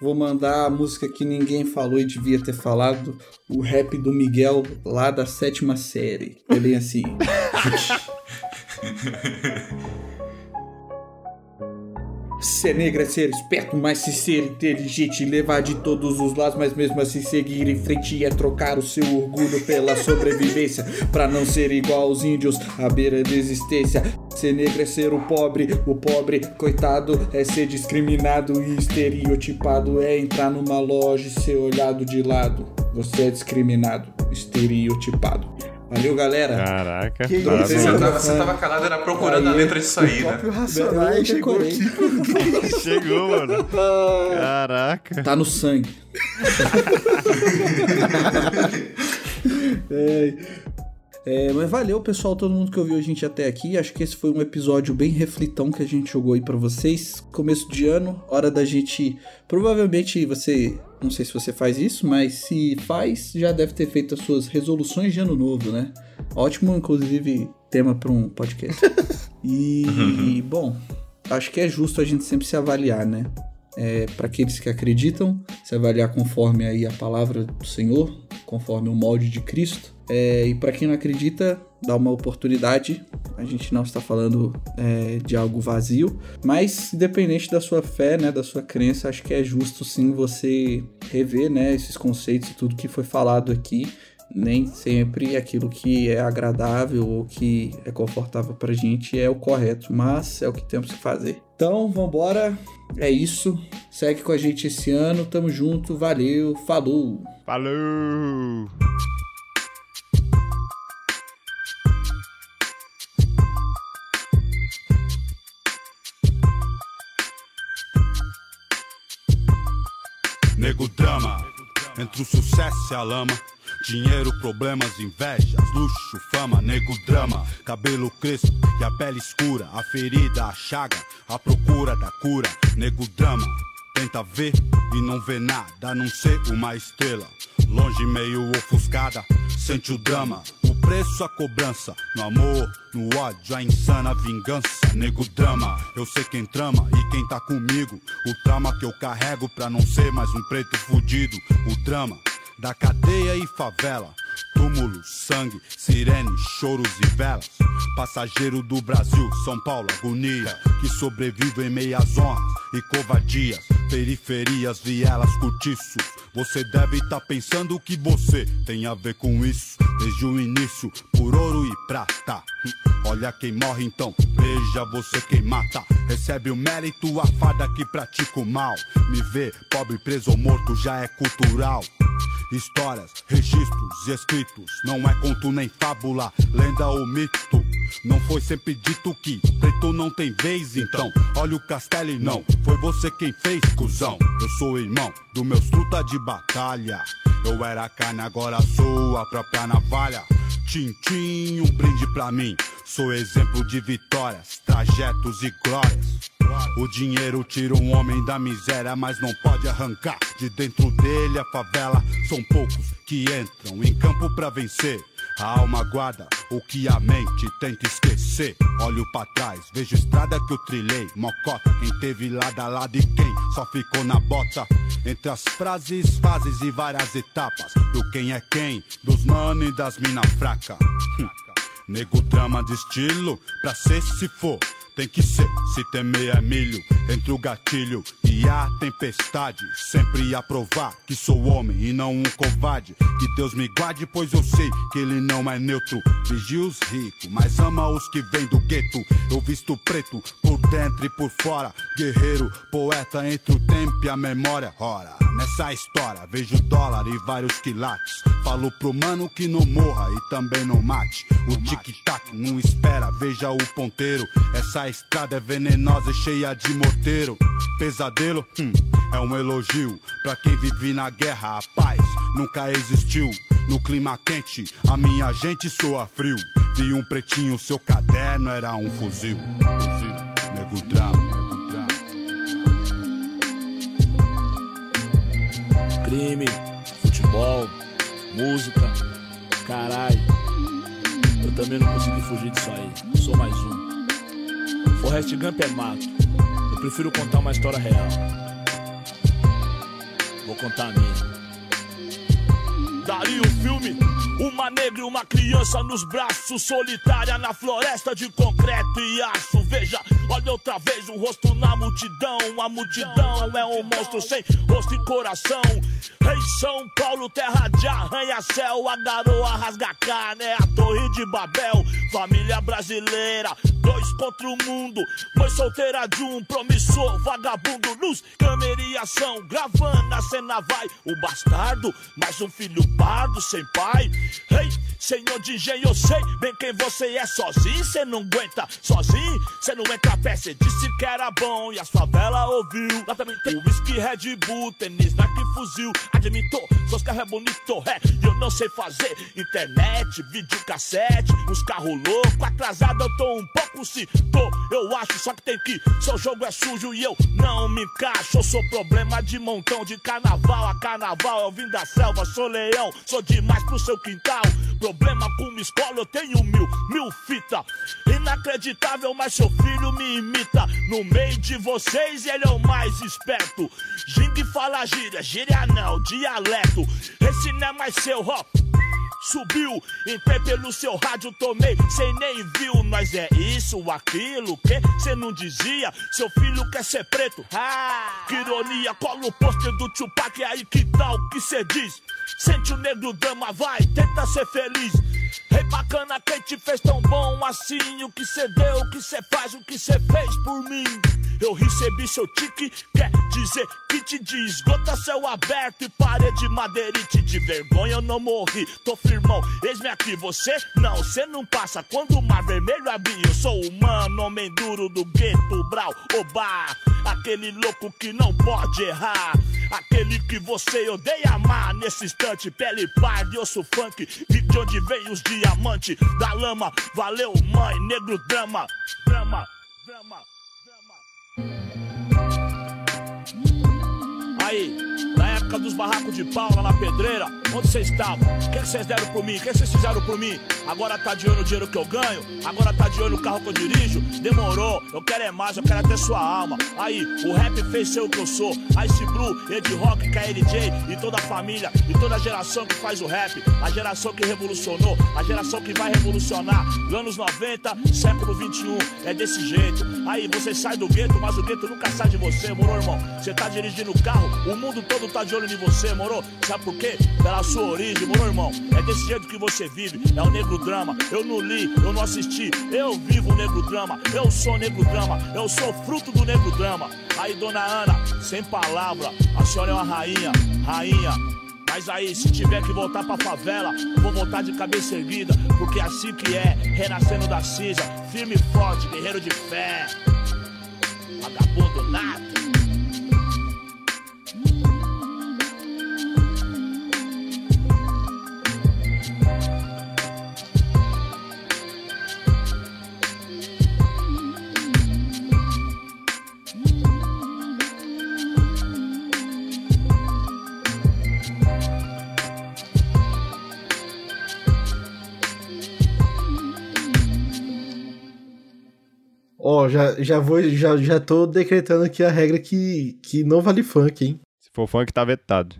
vou mandar a música que ninguém falou e devia ter falado, o rap do Miguel lá da sétima série. É bem assim. [LAUGHS] Ser negro é ser esperto, mas se ser inteligente, levar de todos os lados, mas mesmo assim seguir em frente é trocar o seu orgulho pela sobrevivência, [LAUGHS] pra não ser igual aos índios à beira da existência. Ser negro é ser o pobre, o pobre, coitado, é ser discriminado e estereotipado, é entrar numa loja e ser olhado de lado. Você é discriminado, estereotipado. Valeu, galera. Caraca. Que. Você tava, você tava calado, era procurando a letra disso aí, O né? Racionais chegou aqui. [LAUGHS] Chegou, mano. Caraca. Tá no sangue. [LAUGHS] É, é, mas valeu, pessoal, todo mundo que ouviu a gente até aqui. Acho que esse foi um episódio bem reflitão que a gente jogou aí pra vocês. Começo de ano, hora da gente. Provavelmente você. Não sei se você faz isso, mas se faz, já deve ter feito as suas resoluções de ano novo, né? Ótimo, inclusive, tema pra um podcast. [LAUGHS] E, bom, acho que é justo a gente sempre se avaliar, né? É, para aqueles que acreditam, se avaliar conforme aí a palavra do Senhor, conforme o molde de Cristo. É, e para quem não acredita, dá uma oportunidade. A gente não está falando é, de algo vazio, mas independente da sua fé, né, da sua crença, acho que é justo sim você rever, né, esses conceitos e tudo que foi falado aqui. Nem sempre aquilo que é agradável ou que é confortável pra gente é o correto, mas é o que temos que fazer. Então, vambora. É isso. Segue com a gente esse ano. Tamo junto. Valeu. Falou. Falou! Nego drama, entre o sucesso e a lama. Dinheiro, problemas, invejas, luxo, fama, nego drama, cabelo crespo e a pele escura, a ferida, a chaga, a procura da cura, nego drama. Tenta ver e não vê nada, a não ser uma estrela. Longe, meio ofuscada, sente o drama. O preço, a cobrança. No amor, no ódio, a insana vingança. Nego drama, eu sei quem trama e quem tá comigo. O trama que eu carrego pra não ser mais um preto fudido. O drama da cadeia e favela. Túmulos, sangue, sirene, choros e velas. Passageiro do Brasil, São Paulo, agonia. Que sobrevive em meias honras e covardias. Periferias, vielas, cortiços. Você deve estar pensando que você tem a ver com isso. Desde o início, por ouro e prata. Olha quem morre então, veja você quem mata. Recebe o mérito, a fada que pratica o mal. Me vê, pobre, preso ou morto, já é cultural. Histórias, registros escritos, não é conto nem fábula, lenda ou mito. Não foi sempre dito que preto não tem vez, então olha o castelo e não foi você quem fez, cuzão. Eu sou irmão do meus truta de batalha. Eu era carne, agora sou a própria navalha. Tintim, um brinde pra mim. Sou exemplo de vitórias, trajetos e glórias. O dinheiro tira um homem da miséria, mas não pode arrancar de dentro dele a favela. São poucos que entram em campo pra vencer. A alma guarda o que a mente tenta esquecer. Olho pra trás, vejo estrada que eu trilhei. Mocota, quem teve lado a lado e quem só ficou na bota. Entre as frases, fases e várias etapas. Do quem é quem, dos mano e das mina fraca. Hum. Nego drama de estilo, pra ser se for. Tem que ser, se temer é milho Entre o gatilho e a tempestade. Sempre a provar que sou homem e não um covarde. Que Deus me guarde, pois eu sei que ele não é neutro. Vigia os ricos, mas ama os que vêm do gueto. Eu visto preto, por dentro e por fora. Guerreiro, poeta entre o tempo e a memória. Ora, nessa história vejo dólar e vários quilates. Falo pro mano que não morra e também não mate. O tic-tac não espera, veja o ponteiro. Essa estrada é venenosa e cheia de morteiro. Pesadelo, hum, é um elogio. Pra quem vive na guerra, a paz nunca existiu. No clima quente, a minha gente soa frio. Vi um pretinho, seu caderno era um fuzil. Fuzil, nego drama. Crime, futebol, música, caralho. Eu também não consegui fugir disso aí. Sou mais um. Forrest Gump é mato. Eu prefiro contar uma história real. Vou contar a minha. Daria um filme, uma negra e uma criança nos braços, solitária na floresta de concreto e aço. Veja, olha outra vez o rosto na multidão. A multidão é um monstro sem rosto e coração. Rei São Paulo, terra de arranha-céu. A garoa rasga carne, é a torre de Babel. Família brasileira, dois contra o mundo. Mãe solteira de um promissor, vagabundo. Luz, câmera e ação, gravando a cena vai. O bastardo, mais um filho pardo sem pai. Rei senhor de engenho, eu sei bem quem você é. Sozinho, cê não aguenta sozinho, cê não entra. Pé, cê disse que era bom e a favela ouviu. Lá também tem whisky, Red Bull, tênis, Nike, fuzil, admitou, seus carros é bonito, é, e eu não sei fazer internet, videocassete, os carros loucos, atrasado eu tô um pouco se tô, eu acho, só que tem que, seu jogo é sujo e eu não me encaixo, eu sou problema de montão de carnaval a carnaval, eu vim da selva, sou leão, sou demais pro seu quintal, problema com escola, eu tenho mil, mil fita, inacreditável, mas seu filho me imita, no meio de vocês ele é o mais esperto, Jing fala gíria, gíria não, dialeto, esse não é mais seu, ó. Subiu, entrei pelo seu rádio, tomei, cê nem viu. Nós é isso, aquilo, que cê não dizia? Seu filho quer ser preto. Ah, que ironia, cola o pôster do Tupac, e aí que tal que cê diz? Sente o negro drama, vai, tenta ser feliz. Rei bacana, quem te fez tão bom assim? O que cê deu, o que cê faz, o que cê fez por mim? Eu recebi seu tique, quer dizer que te diz céu aberto e parede madeirite De vergonha eu não morri, tô firmão Eis-me aqui, você não, você não passa. Quando o mar vermelho abrir Eu sou humano, homem duro do gueto Brau, oba Aquele louco que não pode errar. Aquele que você odeia amar. Nesse instante, pele parda, osso funk. E de onde vem os diamantes Da lama, valeu mãe, negro drama Drama, drama Aí, na época dos barracos de pau lá na pedreira, onde vocês estavam? O que vocês deram por mim? O que vocês fizeram por mim? Agora tá de olho no dinheiro que eu ganho? Agora tá de olho no carro que eu dirijo? Demorou, eu quero é mais, eu quero até sua alma. Aí, o rap fez ser o que eu sou. Ice Blue, Ed Rock, KLJ e toda a família e toda a geração que faz o rap. A geração que revolucionou, a geração que vai revolucionar. Anos 90, século 21, é desse jeito. Aí você sai do gueto, mas o gueto nunca sai de você, moro, irmão? Você tá dirigindo o carro, o mundo todo tá de olho em você, moro? Sabe por quê? Pela sua origem, moro, irmão? É desse jeito que você vive, é o negro drama. Eu não li, eu não assisti, eu vivo o negro drama. Eu sou negro drama, eu sou fruto do negro drama. Aí, dona Ana, sem palavra, a senhora é uma rainha, rainha. Mas aí, se tiver que voltar pra favela, vou voltar de cabeça erguida, porque é assim que é, renascendo da cinza, firme e forte, guerreiro de fé. Vagabundo nada. Ó, já, já vou, já, já tô decretando aqui a regra que, que não vale funk, hein? Se for funk, tá vetado.